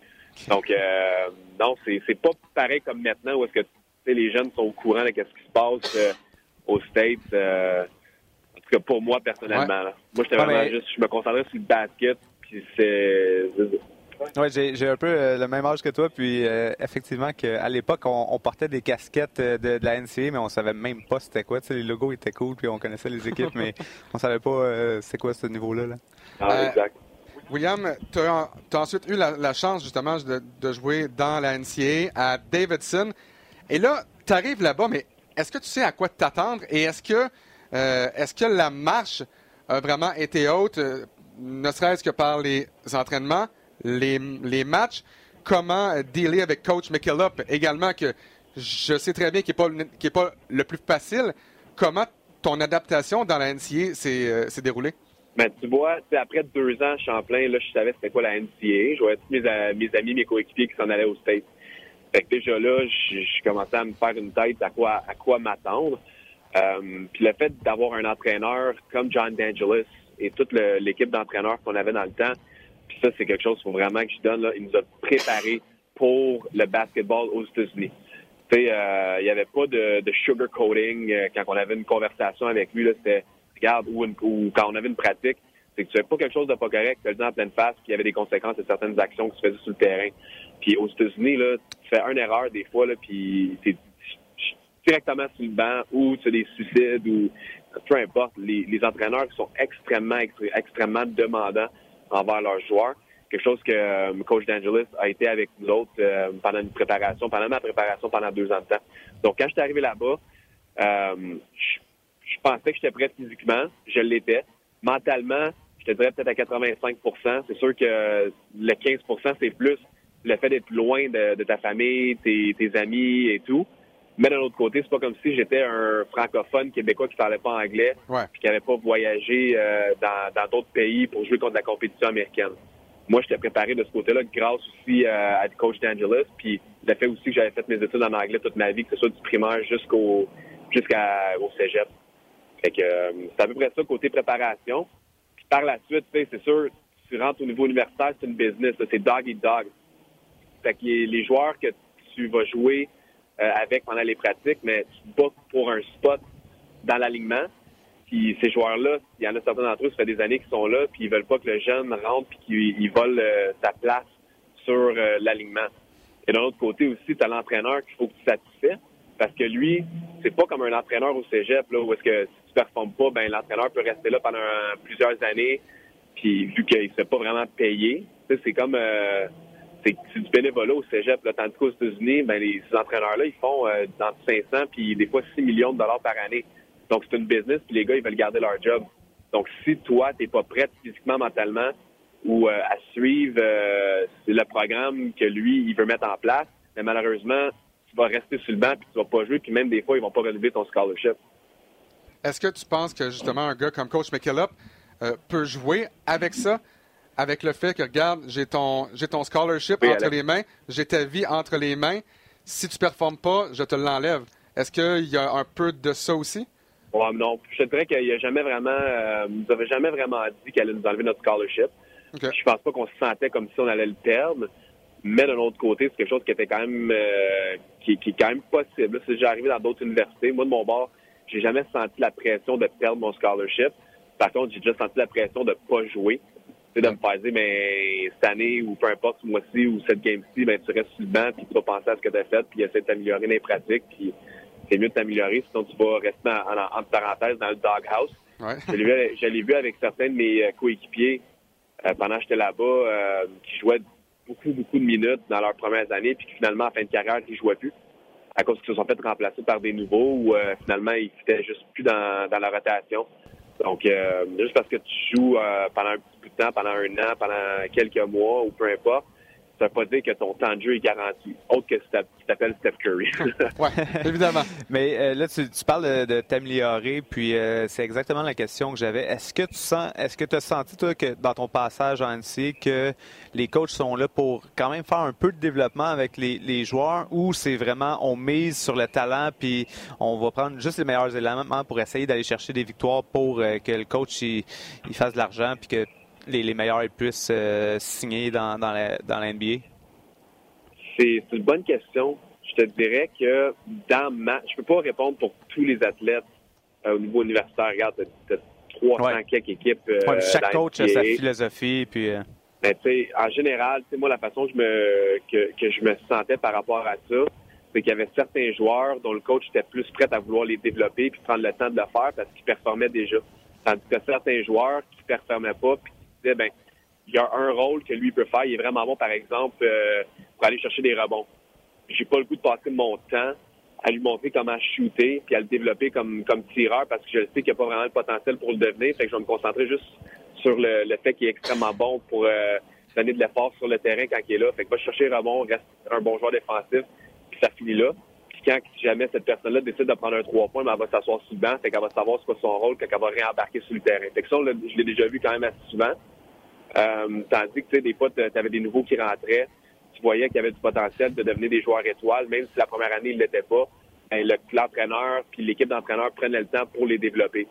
[SPEAKER 4] Donc, euh, non, c'est pas pareil comme maintenant où est-ce que les jeunes sont au courant de ce qui se passe euh, aux States. Euh, en tout cas, pour moi, personnellement. Moi, j'étais vraiment juste, je me concentrais sur le basket, puis c'est...
[SPEAKER 2] Oui, j'ai un peu euh, le même âge que toi, puis effectivement qu'à l'époque, on, portait des casquettes de, la NCA, mais on savait même pas c'était quoi. les logos étaient cool, puis on connaissait les équipes, mais on savait pas c'est quoi ce niveau-là. Là.
[SPEAKER 4] Ah, exact.
[SPEAKER 1] William, tu as, ensuite eu la, chance justement de, jouer dans la NCA à Davidson. Et là, tu arrives là-bas, mais est-ce que tu sais à quoi t'attendre? Et est-ce que, euh, est-ce que la marche a vraiment été haute, euh, ne serait-ce que par les entraînements, les, matchs? Comment dealer avec Coach McKillop également, que je sais très bien qu'il n'est pas, pas le plus facile. Comment ton adaptation dans la NCA s'est euh, déroulée?
[SPEAKER 4] Ben, tu vois, après deux ans à Champlain, là, je savais c'était quoi la NCA. Je voyais tous mes, mes amis, mes coéquipiers qui s'en allaient au States. Fait que déjà là, je, commençais à me faire une tête à quoi à quoi m'attendre. Euh, puis le fait d'avoir un entraîneur comme John D'Angelis et toute l'équipe d'entraîneurs qu'on avait dans le temps, puis ça, c'est quelque chose qu'il faut vraiment que je donne. Là. Il nous a préparé pour le basketball aux États-Unis. Tu sais, euh, il n'y avait pas de, de sugarcoating euh, quand on avait une conversation avec lui. C'était regarde, ou, quand on avait une pratique, c'est que tu fais pas quelque chose de pas correct, tu le dis en pleine face, puis il y avait des conséquences de certaines actions qui se faisaient sur le terrain. Puis aux États-Unis, tu fais une erreur des fois, là, puis c'est directement sur le banc, ou tu as des suicides, ou peu importe. Les, les entraîneurs sont extrêmement, extrêmement demandants envers leurs joueurs. Quelque chose que euh, coach D'Angelis a été avec nous autres euh, pendant une préparation, pendant ma préparation pendant deux ans de temps. Donc quand je suis arrivé là-bas, euh, je pensais que j'étais prêt physiquement. Je l'étais. Mentalement, je te dirais peut-être à 85% C'est sûr que le 15% c'est plus le fait d'être loin de, ta famille, tes, amis et tout. Mais d'un autre côté, c'est pas comme si j'étais un francophone québécois qui parlait pas anglais
[SPEAKER 1] ouais.
[SPEAKER 4] qui n'avait pas voyagé euh, dans d'autres pays pour jouer contre la compétition américaine. moi, j'étais préparé de ce côté-là grâce aussi à le coach d'Angelis, puis le fait aussi que j'avais fait mes études en anglais toute ma vie, que ce soit du primaire jusqu'au jusqu'au cégep. Fait que c'est à peu près ça côté préparation. Puis par la suite, c'est sûr, tu rentres au niveau universitaire, c'est une business, c'est dog eat dog. Fait que les joueurs que tu vas jouer euh, avec pendant les pratiques, mais tu te pour un spot dans l'alignement. Puis ces joueurs-là, il y en a certains d'entre eux, ça fait des années qu'ils sont là, puis ils veulent pas que le jeune rentre puis qu'il vole euh, sa place sur euh, l'alignement. Et d'un autre côté aussi, tu as l'entraîneur qu'il faut que tu satisfais. Parce que lui, c'est pas comme un entraîneur au cégep, là, où est-ce que si tu performes pas, ben l'entraîneur peut rester là pendant plusieurs années, puis vu qu'il se fait pas vraiment payer, c'est comme c'est du bénévolat au cégep. Là, tandis qu'aux États-Unis, ben, les entraîneurs-là, ils font euh, dans 500 puis des fois 6 millions de dollars par année. Donc, c'est une business, puis les gars, ils veulent garder leur job. Donc, si toi, tu n'es pas prêt physiquement, mentalement, ou euh, à suivre euh, le programme que lui, il veut mettre en place, mais ben, malheureusement, tu vas rester sur le banc, puis tu vas pas jouer, puis même des fois, ils vont pas relever ton scholarship.
[SPEAKER 1] Est-ce que tu penses que, justement, un gars comme Coach McKillop peut jouer avec ça? Avec le fait que, regarde, j'ai ton, j'ai ton scholarship entre les mains, j'ai ta vie entre les mains. Si tu ne performes pas, je te l'enlève. Est-ce qu'il y a un peu de ça aussi?
[SPEAKER 4] Ouais, non. Je te dirais qu'il n'y a jamais vraiment, euh, nous avait jamais vraiment dit qu'elle allait nous enlever notre scholarship. Je Je pense pas qu'on se sentait comme si on allait le perdre. Mais d'un autre côté, c'est quelque chose qui était quand même, euh, qui, qui, est quand même possible. Si j'ai arrivé dans d'autres universités, moi de mon bord, j'ai jamais senti la pression de perdre mon scholarship. Par contre, j'ai déjà senti la pression de pas jouer de me faire dire, ben, cette année ou peu importe, ce mois-ci ou cette game-ci, ben, tu restes sur le banc puis tu vas penser à ce que tu as fait puis essayer de t'améliorer dans les pratiques puis c'est mieux de t'améliorer sinon tu vas rester en, entre parenthèses dans le doghouse. Ouais. je l'ai vu, avec certains de mes euh, coéquipiers euh, pendant que j'étais là-bas euh, qui jouaient beaucoup, beaucoup de minutes dans leurs premières années puis qui finalement, en fin de carrière, ils jouaient plus à cause qu'ils se sont fait remplacer par des nouveaux ou finalement, ils n'étaient juste plus dans, dans la rotation. Donc, euh, juste parce que tu joues euh, pendant un petit bout de temps, pendant un an, pendant quelques mois ou peu importe, ça veut pas dire que ton temps de jeu est garanti, autre que si tu t'appelles Steph Curry.
[SPEAKER 1] oui, évidemment.
[SPEAKER 2] Mais euh, là, tu, parles de, t'améliorer, puis c'est exactement la question que j'avais. Est-ce que tu sens, est-ce que tu as senti, toi, que dans ton passage en NC, que les coachs sont là pour quand même faire un peu de développement avec les, joueurs, ou c'est vraiment, on mise sur le talent, puis on va prendre juste les meilleurs éléments pour essayer d'aller chercher des victoires pour que le coach il fasse de l'argent, puis que les, meilleurs puissent euh, signer dans, dans, la, dans l'NBA?
[SPEAKER 4] C'est, une bonne question. Je te dirais que dans ma... Je peux pas répondre pour tous les athlètes euh, au niveau universitaire. Regarde, tu as 300 quelques équipes.
[SPEAKER 2] Euh, chaque coach a sa philosophie. Puis,
[SPEAKER 4] Mais en général, moi, la façon que je, me, que, que je me sentais par rapport à ça, c'est qu'il y avait certains joueurs dont le coach était plus prêt à vouloir les développer puis prendre le temps de le faire parce qu'ils performaient déjà. Tandis que certains joueurs qui performaient pas puis ben, il y a un rôle que lui peut faire. Il est vraiment bon, par exemple, euh, pour aller chercher des rebonds. J'ai pas le goût de passer mon temps à lui montrer comment shooter puis à le développer comme, comme tireur parce que je sais qu'il n'y a pas vraiment le potentiel pour le devenir. Fait que je vais me concentrer juste sur le, fait qu'il est extrêmement bon pour euh, donner de l'effort sur le terrain quand il est là. Fait que va chercher un rebond, reste un bon joueur défensif, puis ça finit là. Quand jamais cette personne-là décide de prendre un trois points, ben, elle va s'asseoir sur le banc, fait qu'elle va savoir ce qu'est son rôle, qu'elle va réembarquer sur le terrain. Fait que ça, je l'ai déjà vu quand même assez souvent. Euh, tandis que, des fois, tu avais des nouveaux qui rentraient. Tu voyais qu'il y avait du potentiel de devenir des joueurs étoiles, même si la première année, ils ne l'étaient pas. Ben, l'entraîneur puis l'équipe d'entraîneurs prennent le temps pour les développer.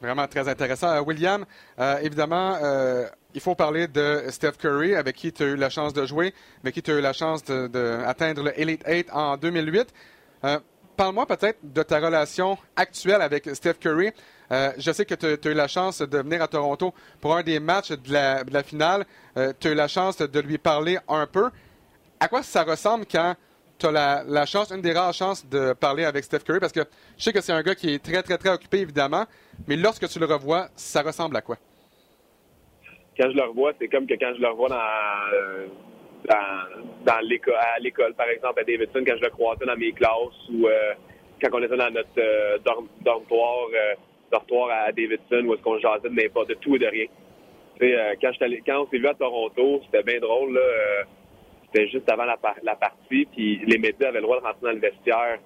[SPEAKER 1] Vraiment très intéressant. Euh, William, euh, évidemment, il faut parler de Steph Curry, avec qui tu as eu la chance de jouer, avec qui tu as eu la chance d'atteindre le Elite 8 en 2008. Parle-moi peut-être de ta relation actuelle avec Steph Curry. Euh, je sais que tu as eu la chance de venir à Toronto pour un des matchs de la, finale. Euh, tu as eu la chance de lui parler un peu. À quoi ça ressemble quand tu as la, chance, une des rares chances de parler avec Steph Curry? Parce que je sais que c'est un gars qui est très, très, très occupé, évidemment. Mais lorsque tu le revois, ça ressemble à quoi?
[SPEAKER 4] Quand je le revois, c'est comme que quand je le revois dans, l'école, à l'école, par exemple, à Davidson, quand je le croisais dans mes classes ou euh, quand on était dans notre dortoir dortoir à Davidson où est-ce qu'on jasait de n'importe de tout et de rien. Euh, quand, quand on s'est vu à Toronto, c'était bien drôle. Là, euh, c'était juste avant la, la, partie, puis les médias avaient le droit de rentrer dans le vestiaire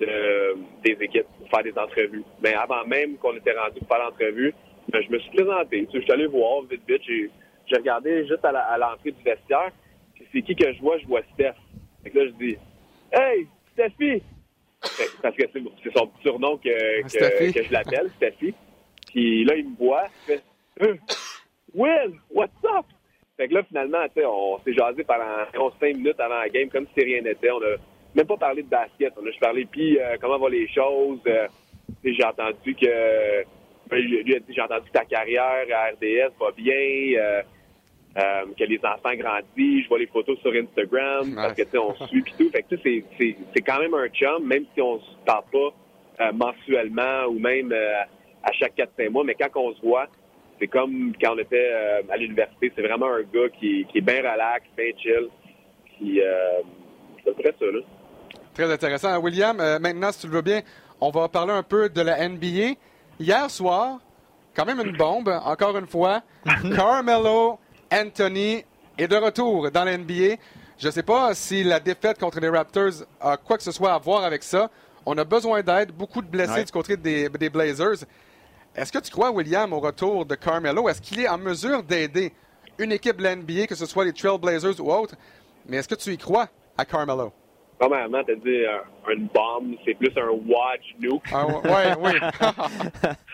[SPEAKER 4] de, des équipes pour faire des entrevues. Mais avant même qu'on était rendu pour faire l'entrevue, ben, je me suis présenté. je suis allé voir vite vite. J'ai, regardé juste à l'entrée du vestiaire. Puis c'est qui que je vois? Je vois Steph. Fait que là, je dis Hey, Steffi! Parce que c'est son surnom que, que, que je l'appelle, Steffi. Puis là, il me voit. Il fait euh, Will, what's up? Fait que là, finalement, on s'est jasé pendant 5 minutes avant la game, comme si rien n'était. On a même pas parlé de basket. On a juste parlé, puis euh, comment vont les choses. Euh, j'ai entendu que ben, j'ai entendu que ta carrière à RDS va bien. Euh, que les enfants grandissent, je vois les photos sur Instagram, parce que, tu sais, on suit pis tout. Fait que, c'est, c'est, c'est quand même un chum, même si on se parle pas euh, mensuellement ou même euh, à chaque 4-5 mois, mais quand on se voit, c'est comme quand on était à l'université. C'est vraiment un gars qui, qui est bien relax, bien chill. Puis, c'est très ça, là.
[SPEAKER 1] Très intéressant. William, maintenant, si tu le veux bien, on va parler un peu de la NBA. Hier soir, quand même une bombe, encore une fois. Carmelo Anthony est de retour dans la NBA. Je ne sais pas si la défaite contre les Raptors a quoi que ce soit à voir avec ça. On a besoin d'aide, beaucoup de blessés du côté des, Blazers. Est-ce que tu crois, William, au retour de Carmelo? Est-ce qu'il est en mesure d'aider une équipe de la NBA, que ce soit les Trailblazers ou autre? Mais est-ce que tu y crois à Carmelo?
[SPEAKER 4] Premièrement, tu as dit euh, une bombe, c'est plus un watch nuke.
[SPEAKER 1] Ah, oui,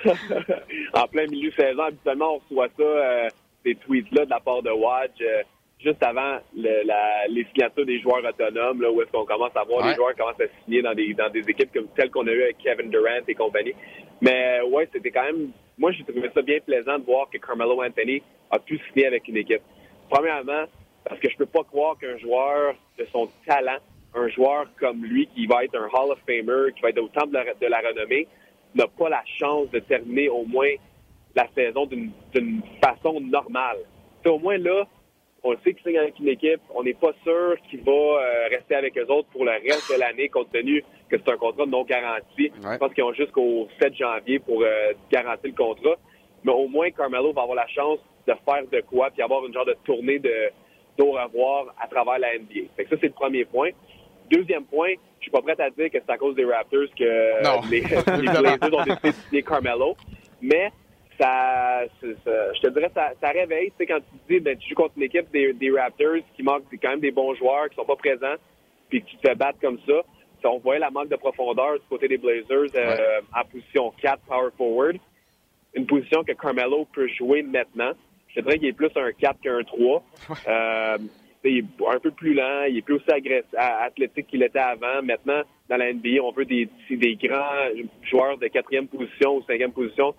[SPEAKER 4] en plein milieu saison, habituellement, on reçoit ça. Euh, ces tweets-là de la part de Watch euh, juste avant les signatures des joueurs autonomes, là, où est-ce qu'on commence à voir des joueurs qui commencent à signer dans des, dans des équipes comme celles qu'on a eues avec Kevin Durant et compagnie. Mais ouais, c'était quand même. Moi, j'ai trouvé ça bien plaisant de voir que Carmelo Anthony a pu signer avec une équipe. Premièrement, parce que je peux pas croire qu'un joueur de son talent, un joueur comme lui, qui va être un Hall of Famer, qui va être au temple de la renommée, n'a pas la chance de terminer au moins la saison d'une façon normale. au moins là, on sait qu'il signe avec une équipe, on n'est pas sûr qu'il va euh, rester avec eux autres pour le reste de l'année, compte tenu que c'est un contrat non garanti. Je pense qu'ils ont jusqu'au 7 janvier pour euh, garantir le contrat. Mais au moins, Carmelo va avoir la chance de faire de quoi, puis avoir une genre de tournée de d'au revoir à travers la NBA. Fait ça, c'est le premier point. Deuxième point, je suis pas prêt à dire que c'est à cause des Raptors que les, les Blazers ont décidé de signer Carmelo. Mais ça, je te dirais, ça, ça réveille. Tu sais, quand tu dis, ben, tu joues contre une équipe des, Raptors qui manque quand même des bons joueurs, qui sont pas présents, puis que tu te fais battre comme ça. on voyait la manque de profondeur du côté des Blazers euh, en position 4 power forward. Une position que Carmelo peut jouer maintenant. Je te dirais qu'il est plus un 4 qu'un 3. Euh, il est un peu plus lent, il est plus aussi agressif, athlétique qu'il était avant. Maintenant, dans la NBA, on veut des, des grands joueurs de quatrième position ou cinquième position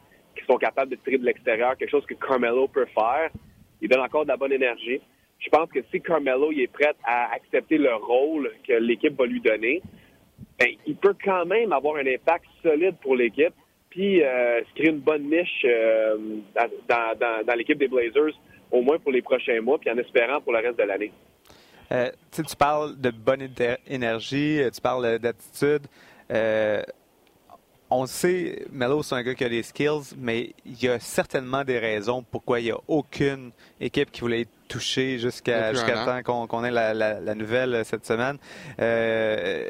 [SPEAKER 4] sont capables de tirer de l'extérieur, quelque chose que Carmelo peut faire. Il donne encore de la bonne énergie. Je pense que si Carmelo est prêt à accepter le rôle que l'équipe va lui donner, ben, il peut quand même avoir un impact solide pour l'équipe, puis euh, se créer une bonne niche euh, dans, l'équipe des Blazers, au moins pour les prochains mois, puis en espérant pour le reste de l'année.
[SPEAKER 2] Euh, tu parles de bonne énergie, tu parles d'attitude on sait, Melo, c'est un gars qui a des skills, mais il y a certainement des raisons pourquoi il n'y a aucune équipe qui voulait être touchée jusqu'à jusqu'à temps qu'on ait la, nouvelle euh, cette semaine. Euh,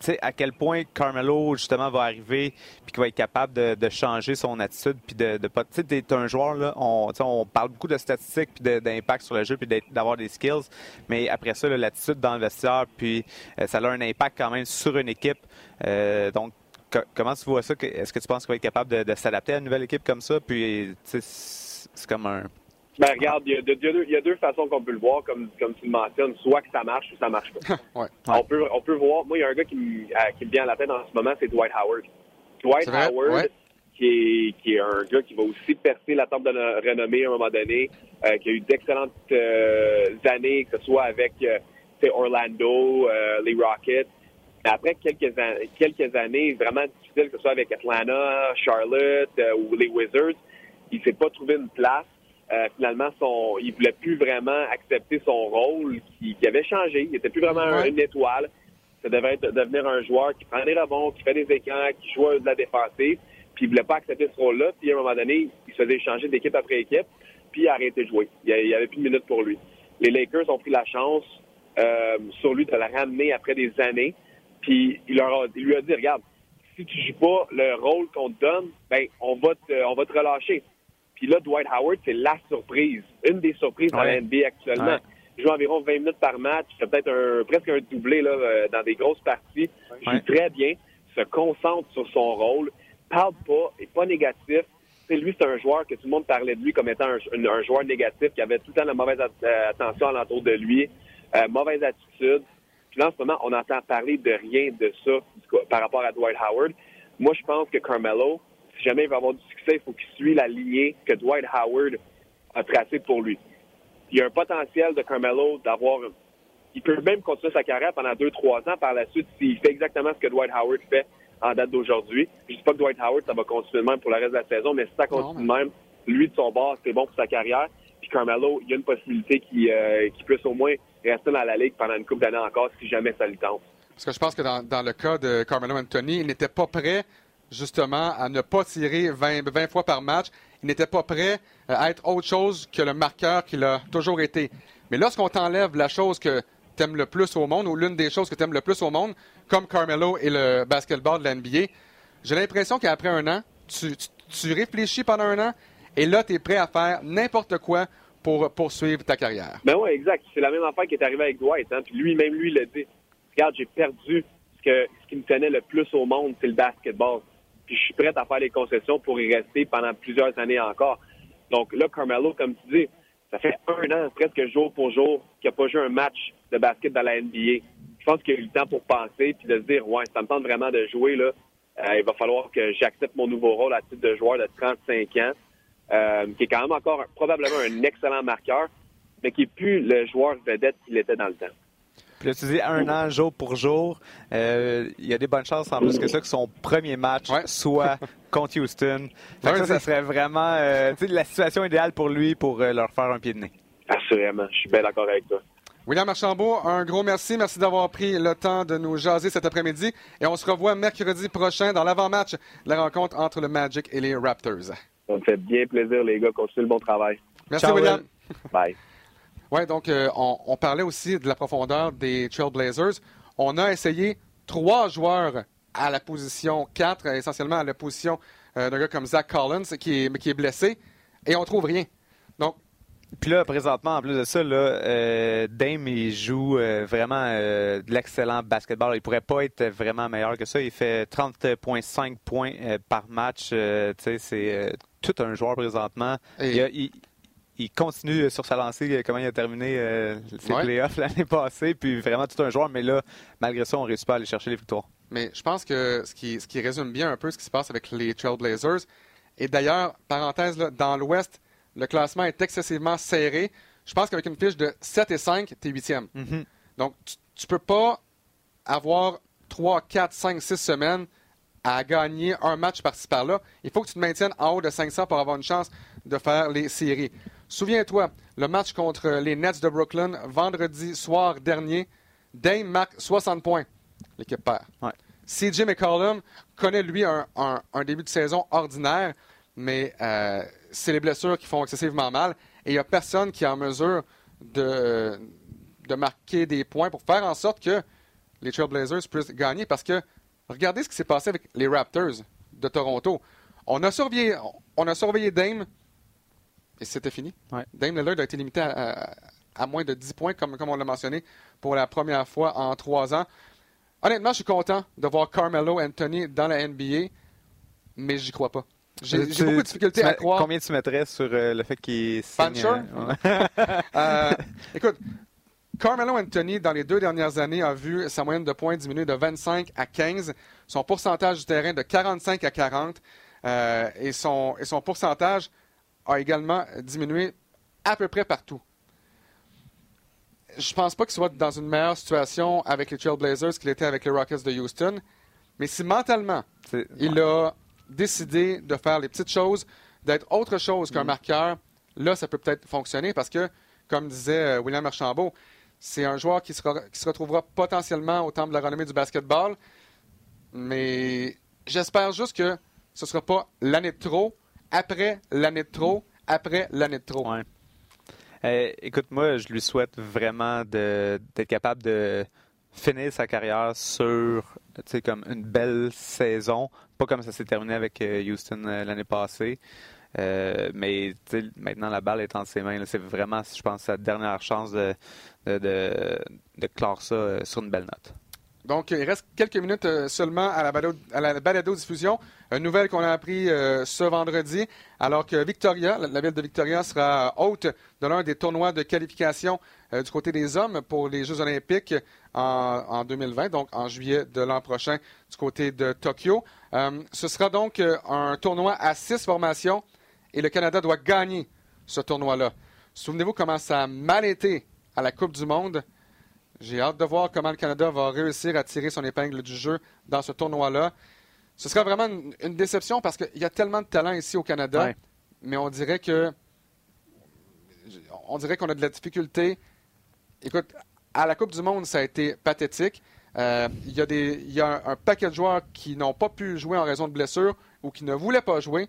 [SPEAKER 2] sais, à quel point Carmelo justement va arriver puis qu'il va être capable de, changer son attitude puis de, de pas tu sais un joueur là on, on parle beaucoup de statistiques puis d'impact sur le jeu puis d'avoir des skills mais après ça l'attitude dans le vestiaire puis euh, ça a un impact quand même sur une équipe donc comment tu vois ça? Est-ce que tu penses qu'il va être capable de, s'adapter à une nouvelle équipe comme ça? Puis, c'est comme un.
[SPEAKER 4] Ben, regarde, il y, a deux, façons qu'on peut le voir, comme, comme tu le mentionnes, soit que ça marche ou ça marche pas. On, peut, on peut voir. Moi, il y a un gars qui me, euh, qui me vient à la tête en ce moment, c'est Dwight Howard. Dwight Howard, qui, est, qui est un gars qui va aussi percer la table de renommée à un moment donné, euh, qui a eu d'excellentes euh, années, que ce soit avec Orlando, les Rockets après quelques, quelques années vraiment difficiles, que ce soit avec Atlanta, Charlotte euh, ou les Wizards, il s'est pas trouvé une place. Euh, finalement, son, il voulait plus vraiment accepter son rôle qui, avait changé. Il était plus vraiment une étoile. Ça devait être, devenir un joueur qui prend des rebonds, qui fait des écrans, qui joue de la défensive. Puis il voulait pas accepter ce rôle-là. Puis à un moment donné, il se faisait changer d'équipe après équipe. Puis il a arrêté de jouer. Il n'y avait plus de minutes pour lui. Les Lakers ont pris la chance euh, sur lui de la ramener après des années. Puis il, leur lui a dit, regarde, si tu joues pas le rôle qu'on te donne, ben on va te, on va te relâcher. Puis là, Dwight Howard, c'est la surprise, une des surprises dans la NBA actuellement. Il joue environ 20 minutes par match, fait peut-être un, presque un doublé là, euh, dans des grosses parties. Il joue très bien, se concentre sur son rôle, parle pas, est pas négatif. C'est lui, c'est un joueur que tout le monde parlait de lui comme étant un, joueur négatif, qui avait tout le temps la mauvaise euh, attention alentour de lui, euh, mauvaise attitude. Puis là, en ce moment, on entend parler de rien de ça par rapport à Dwight Howard. Moi, je pense que Carmelo, si jamais il va avoir du succès, il faut qu'il suive la lignée que Dwight Howard a tracée pour lui. Il y a un potentiel de Carmelo d'avoir. Il peut même continuer sa carrière pendant deux, trois ans par la suite s'il fait exactement ce que Dwight Howard fait en date d'aujourd'hui. Je ne dis pas que Dwight Howard, ça va continuer de même pour le reste de la saison, mais si ça continue de même, lui de son bord, c'est bon pour sa carrière. Puis Carmelo, il y a une possibilité qu'il euh, puisse au moins rester dans la ligue pendant une couple d'années encore si jamais ça lui tente.
[SPEAKER 1] Parce que je pense que dans, le cas de Carmelo Anthony, il n'était pas prêt justement à ne pas tirer 20, 20 fois par match. Il n'était pas prêt à être autre chose que le marqueur qu'il a toujours été. Mais lorsqu'on t'enlève la chose que tu aimes le plus au monde, ou l'une des choses que tu aimes le plus au monde, comme Carmelo et le basketball de l'NBA, j'ai l'impression qu'après un an, tu, tu, réfléchis pendant un an, et là, tu es prêt à faire n'importe quoi pour poursuivre ta carrière.
[SPEAKER 4] Ben oui, exact. C'est la même affaire qui est arrivée avec Dwight. Hein? Puis lui, même lui, il l'a dit. Regarde, j'ai perdu ce, que, ce qui me tenait le plus au monde, c'est le basketball puis je suis prêt à faire les concessions pour y rester pendant plusieurs années encore. Donc là, Carmelo, comme tu dis, ça fait un an, presque jour pour jour, qu'il n'a pas joué un match de basket dans la NBA. Je pense qu'il a eu le temps pour penser puis de se dire, ouais, ça me tente vraiment de jouer, là. Euh, il va falloir que j'accepte mon nouveau rôle à titre de joueur de 35 ans, euh, qui est quand même encore probablement un excellent marqueur, mais qui n'est plus le joueur vedette qu'il était dans le temps.
[SPEAKER 2] Puis là, tu dis un an, jour pour jour. Euh, il y a des bonnes chances en plus que ça que son premier match soit contre Houston. ça, ça serait vraiment euh, la situation idéale pour lui pour euh, leur faire un pied de nez.
[SPEAKER 4] Assurément. Je suis bien d'accord avec toi.
[SPEAKER 1] William Archambault, un gros merci. Merci d'avoir pris le temps de nous jaser cet après-midi. Et on se revoit mercredi prochain dans l'avant-match de la rencontre entre le Magic et les Raptors.
[SPEAKER 4] Ça me fait bien plaisir, les gars. Continuez le bon travail.
[SPEAKER 1] Merci, William.
[SPEAKER 4] Bye.
[SPEAKER 1] Oui, donc euh, on, parlait aussi de la profondeur des Trailblazers. On a essayé trois joueurs à la position 4, essentiellement à la position euh, d'un gars comme Zach Collins qui est, qui est blessé, et on trouve rien. Donc,
[SPEAKER 2] puis là, présentement, en plus de ça, là, euh, Dame, il joue vraiment de l'excellent basketball. Il pourrait pas être vraiment meilleur que ça. Il fait 30,5 points par match. c'est tout un joueur présentement. il, il continue sur sa lancée, comment il a terminé euh, ses playoffs l'année passée, puis vraiment tout un joueur, mais là, malgré ça, on ne réussit pas à aller chercher les victoires.
[SPEAKER 1] Mais je pense que ce qui, ce qui résume bien un peu ce qui se passe avec les Trailblazers, et d'ailleurs, parenthèse, dans l'Ouest, le classement est excessivement serré. Je pense qu'avec une fiche de 7 et 5, tu es 8e. Donc, tu ne peux pas avoir 3, 4, 5, 6 semaines à gagner un match par-ci par-là. Il faut que tu te maintiennes en haut de 500 pour avoir une chance de faire les séries. Souviens-toi, le match contre les Nets de Brooklyn, vendredi soir dernier, Dame marque 60 points. L'équipe perd. CJ McCollum connaît, lui, un, début de saison ordinaire, mais euh, c'est les blessures qui font excessivement mal. Et il n'y a personne qui est en mesure de, de marquer des points pour faire en sorte que les Trailblazers puissent gagner. Parce que regardez ce qui s'est passé avec les Raptors de Toronto. On a surveillé, on a surveillé Dame et c'était fini. Dame Lillard a été limité à, moins de 10 points, comme, comme on l'a mentionné, pour la première fois en trois ans. Honnêtement, je suis content de voir Carmelo Anthony dans la NBA, mais j'y crois pas. J'ai beaucoup de difficultés à croire.
[SPEAKER 2] Combien tu mettrais sur euh, le fait qu'il
[SPEAKER 1] signe... Euh, euh, écoute, Carmelo Anthony, dans les deux dernières années, a vu sa moyenne de points diminuer de 25 à 15, son pourcentage du terrain de 45 à 40, et, son, et son pourcentage a également diminué à peu près partout. Je pense pas qu'il soit dans une meilleure situation avec les Trailblazers qu'il était avec les Rockets de Houston. Mais si mentalement, il a décidé de faire les petites choses, d'être autre chose qu'un mm. marqueur, là, ça peut peut-être fonctionner parce que, comme disait euh, William Archambault, c'est un joueur qui, qui se retrouvera potentiellement au temple de la renommée du basketball. Mais j'espère juste que ce ne sera pas l'année de trop après l'année de trop, après l'année de trop.
[SPEAKER 2] Eh, écoute, moi, je lui souhaite vraiment d'être capable de finir sa carrière sur comme une belle saison, pas comme ça s'est terminé avec euh, Houston euh, l'année passée. Mais maintenant, la balle est entre ses mains. C'est vraiment, je pense, sa dernière chance de, clore ça sur une belle note.
[SPEAKER 1] Donc, il reste quelques minutes euh, seulement à la, balado-diffusion. Une nouvelle qu'on a appris euh, ce vendredi, alors que Victoria, la, ville de Victoria, sera hôte de l'un des tournois de qualification euh, du côté des hommes pour les Jeux olympiques en, 2020, donc en juillet de l'an prochain du côté de Tokyo. ce sera donc un tournoi à six formations et le Canada doit gagner ce tournoi-là. Souvenez-vous comment ça a mal été à la Coupe du Monde j'ai hâte de voir comment le Canada va réussir à tirer son épingle du jeu dans ce tournoi-là. Ce sera vraiment une, déception parce qu'il y a tellement de talent ici au Canada, mais on dirait que on dirait qu'on a de la difficulté. Écoute, à la Coupe du Monde, ça a été pathétique. Euh, il y a, des, il y a un, paquet de joueurs qui n'ont pas pu jouer en raison de blessures ou qui ne voulaient pas jouer.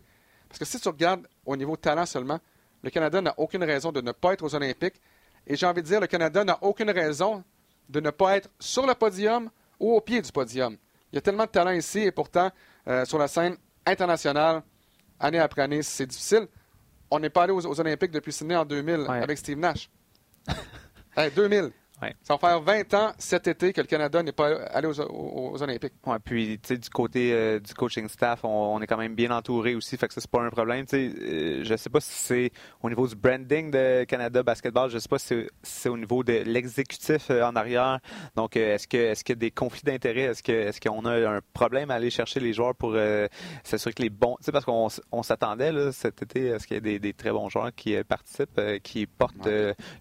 [SPEAKER 1] Parce que si tu regardes au niveau talent seulement, le Canada n'a aucune raison de ne pas être aux Olympiques. Et j'ai envie de dire, le Canada n'a aucune raison de ne pas être sur le podium ou au pied du podium. Il y a tellement de talent ici et pourtant, euh, sur la scène internationale, année après année, c'est difficile. On n'est pas allé aux, Olympiques depuis Sydney en 2000 avec Steve Nash. 2000. Ça va faire 20 ans cet été que le Canada n'est pas allé aux, Olympiques.
[SPEAKER 2] Ouais, puis du côté euh, du coaching staff, on, est quand même bien entouré aussi, fait que ça c'est pas un problème. Euh, je sais pas si c'est au niveau du branding de Canada Basketball, je sais pas si c'est au niveau de l'exécutif euh, en arrière. Donc est-ce que est-ce qu'il y a des conflits d'intérêts, est-ce que est-ce qu'on a un problème à aller chercher les joueurs pour s'assurer que les bons, tu sais parce qu'on on, s'attendait cet été à ce qu'il y ait des, très bons joueurs qui participent, qui portent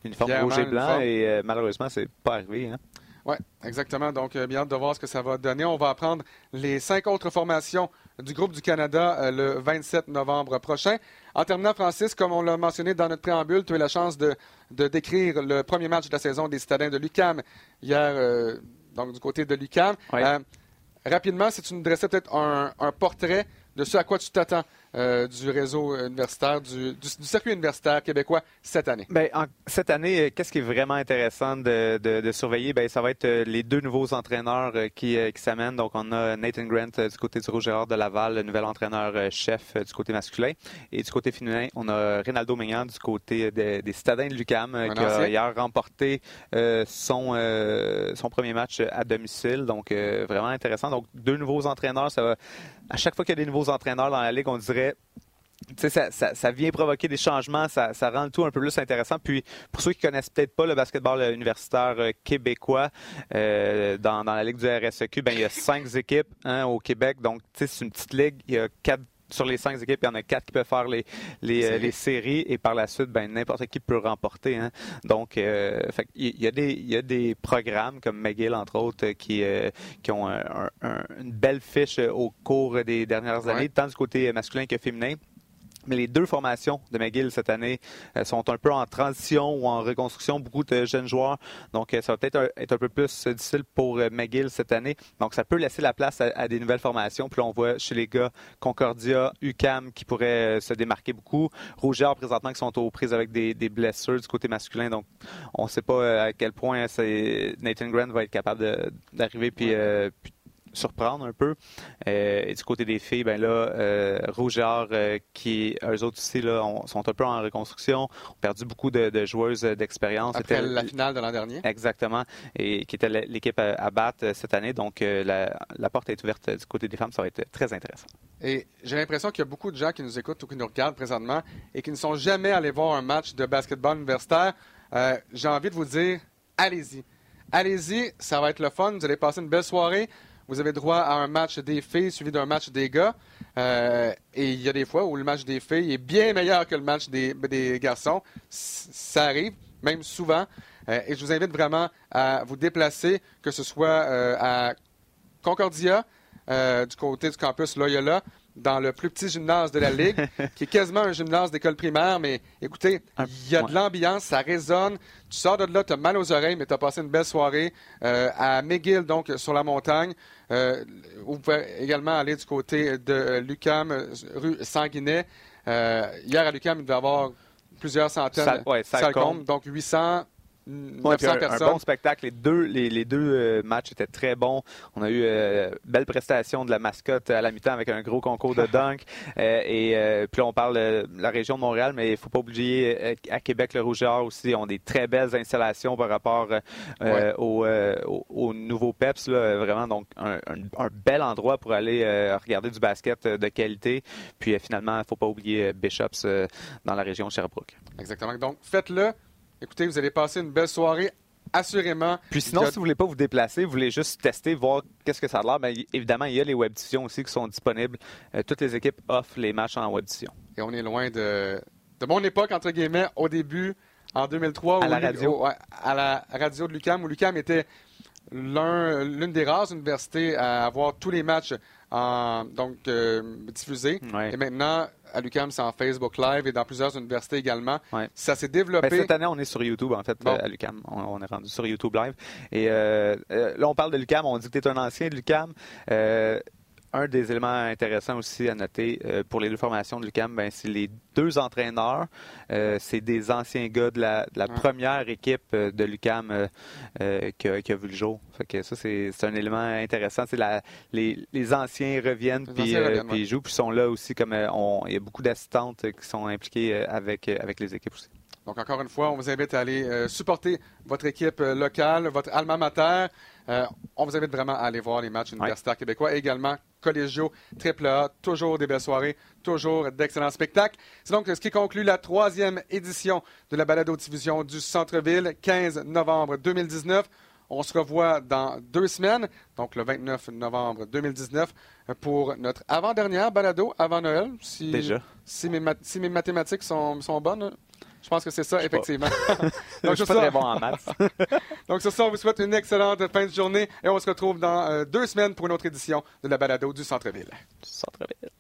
[SPEAKER 2] l'uniforme rouge et blanc et malheureusement c'est pas arrivé. Hein?
[SPEAKER 1] Oui, exactement. Donc, euh, bien hâte de voir ce que ça va donner. On va apprendre les cinq autres formations du groupe du Canada euh, le 27 novembre prochain. En terminant, Francis, comme on l'a mentionné dans notre préambule, tu as eu la chance de, décrire le premier match de la saison des citadins de l'UCAM hier, euh, donc du côté de l'UCAM. rapidement, si tu nous dressais peut-être un, portrait de ce à quoi tu t'attends euh, du réseau universitaire, du, circuit universitaire québécois cette année?
[SPEAKER 2] Bien, cette année, euh, qu'est-ce qui est vraiment intéressant de, surveiller? Bien, ça va être euh, les deux nouveaux entraîneurs qui, s'amènent. Donc, on a Nathan Grant du côté du Rouge de Laval, le nouvel entraîneur-chef du côté masculin. Et du côté féminin, on a Rinaldo Mignan du côté des Citadins de Lucam qui a hier remporté son, son premier match à domicile. Donc, vraiment intéressant. Donc, deux nouveaux entraîneurs, ça va à chaque fois qu'il y a des nouveaux entraîneurs dans la ligue, on dirait ça, vient provoquer des changements, ça, rend le tout un peu plus intéressant. Puis, pour ceux qui connaissent peut-être pas le basketball universitaire euh, québécois, euh, dans, la ligue du RSEQ, ben, il y a cinq équipes hein, au Québec. Donc, c'est une petite ligue. Il y a quatre sur les cinq équipes, il y en a quatre qui peuvent faire les, les, euh, séries. et par la suite, ben, n'importe qui peut remporter. Hein. Donc, il, y a des, il y a des programmes comme McGill, entre autres, qui, qui ont une belle fiche au cours des dernières années, tant du côté masculin que féminin. Mais les deux formations de McGill cette année euh, sont un peu en transition ou en reconstruction, beaucoup de jeunes joueurs. Donc, euh, ça va peut-être être un peu plus difficile pour euh, McGill cette année. Donc, ça peut laisser la place à, des nouvelles formations. Puis là, on voit chez les gars Concordia, UCAM qui pourraient se démarquer beaucoup. Rougeur, présentement, qui sont aux prises avec des, blessures du côté masculin. Donc, on ne sait pas à quel point Nathan Grant va être capable d'arriver puis, puis surprendre un peu. Euh, et du côté des filles, ben là, euh, euh, qui eux autres aussi là, sont un peu en reconstruction, ont perdu beaucoup de, joueuses d'expérience.
[SPEAKER 1] Après la finale de l'an dernier.
[SPEAKER 2] Exactement, et qui était l'équipe à, battre cette année. Donc la, porte est ouverte du côté des femmes, ça va être très intéressant.
[SPEAKER 1] Et j'ai l'impression qu'il y a beaucoup de gens qui nous écoutent ou qui nous regardent présentement et qui ne sont jamais allés voir un match de basketball universitaire. j'ai envie de vous dire, allez-y. Allez-y, ça va être le fun. Vous allez passer une belle soirée vous avez droit à un match des filles suivi d'un match des gars. Euh, et il y a des fois où le match des filles est bien meilleur que le match des, garçons. Ça arrive, même souvent. Euh, et je vous invite vraiment à vous déplacer, que ce soit euh, à Concordia, du côté du campus Loyola, dans le plus petit gymnase de la Ligue, qui est quasiment un gymnase d'école primaire, mais écoutez, il y a de l'ambiance, ça résonne. Tu sors de là, tu as mal aux oreilles, mais tu as passé une belle soirée. à McGill, donc, sur la montagne, euh, vous pouvez également aller du côté de Lucam, rue Sanguinet. Euh, hier à Lucam, il devait y avoir plusieurs centaines de
[SPEAKER 2] salles
[SPEAKER 1] Donc 800, 900
[SPEAKER 2] un,
[SPEAKER 1] personnes.
[SPEAKER 2] Un bon spectacle. Les deux, les, les deux euh, matchs étaient très bons. On a eu euh, belle prestation de la mascotte à la mi-temps avec un gros concours de dunk. Euh, et euh, puis là, on parle de la région de Montréal, mais il faut pas oublier à Québec, le Rouge et Or aussi ont des très belles installations par rapport
[SPEAKER 1] Ouais.
[SPEAKER 2] au, au, au nouveau PEPS. Là, vraiment, donc un, un- un bel endroit pour aller regarder du basket de qualité. Puis finalement, il faut pas oublier Bishops dans la région de Sherbrooke.
[SPEAKER 1] Exactement. Donc, faites-le. Écoutez, vous allez passer une belle soirée, assurément.
[SPEAKER 2] Puis sinon,
[SPEAKER 1] a-
[SPEAKER 2] si vous voulez pas vous déplacer, vous voulez juste tester, voir qu'est-ce que ça a l'air, bien, évidemment, il y a les web-diffusions aussi qui sont disponibles. Euh, toutes les équipes offrent les matchs en web-diffusion.
[SPEAKER 1] Et on est loin de, de mon époque, entre guillemets, au début, en 2003.
[SPEAKER 2] À
[SPEAKER 1] où
[SPEAKER 2] la radio.
[SPEAKER 1] ouais, à la radio de l'UCAM, où l'UCAM était l'un- l'une des rares universités à avoir tous les matchs en, donc, euh, diffusés.
[SPEAKER 2] Ouais.
[SPEAKER 1] Et maintenant, à l'UCAM, c'est en Facebook Live et dans plusieurs universités également.
[SPEAKER 2] Ouais.
[SPEAKER 1] Ça s'est
[SPEAKER 2] Ben,
[SPEAKER 1] développé.
[SPEAKER 2] cette année, on est sur YouTube, en fait,
[SPEAKER 1] Bon.
[SPEAKER 2] euh, à l'UCAM. On, on est rendu sur YouTube Live. Et euh, euh, là, on parle de l'UCAM. On dit que tu es un ancien de l'UCAM. Euh, un des éléments intéressants aussi à noter euh, pour les deux formations de l'UCAM, ben, c'est les deux entraîneurs. Euh, c'est des anciens gars de la, de la
[SPEAKER 1] Ouais.
[SPEAKER 2] première équipe euh, de l'UCAM euh, qui, a, qui a vu le jour. Fait que ça, c'est un élément intéressant. La, les, les anciens reviennent puis
[SPEAKER 1] ouais.
[SPEAKER 2] jouent. Puis ils sont là aussi. comme on- Il y a beaucoup d'assistantes qui sont impliquées avec, avec les équipes aussi.
[SPEAKER 1] Donc, encore une fois, on vous invite à aller euh, supporter votre équipe euh, locale, votre alma mater. Euh, on vous invite vraiment à aller voir les matchs universitaires québécois et également collégiaux, triple A, toujours des belles soirées, toujours d'excellents spectacles. C'est donc ce qui conclut la troisième édition de la balado-diffusion du Centre-Ville, 15 novembre 2019. On se revoit dans deux semaines, donc le 29 novembre 2019, euh, pour notre avant-dernière balado avant Noël. Si,
[SPEAKER 2] Déjà.
[SPEAKER 1] Si mes, mat- si mes mathématiques sont, sont bonnes, je pense que c'est ça, effectivement.
[SPEAKER 2] Je
[SPEAKER 1] donc,
[SPEAKER 2] suis pas très bon en maths.
[SPEAKER 1] donc, sur ça, on vous souhaite une excellente fin de journée et on se retrouve dans euh, deux semaines pour une autre édition de la balado du Centre-Ville.
[SPEAKER 2] Centre-ville.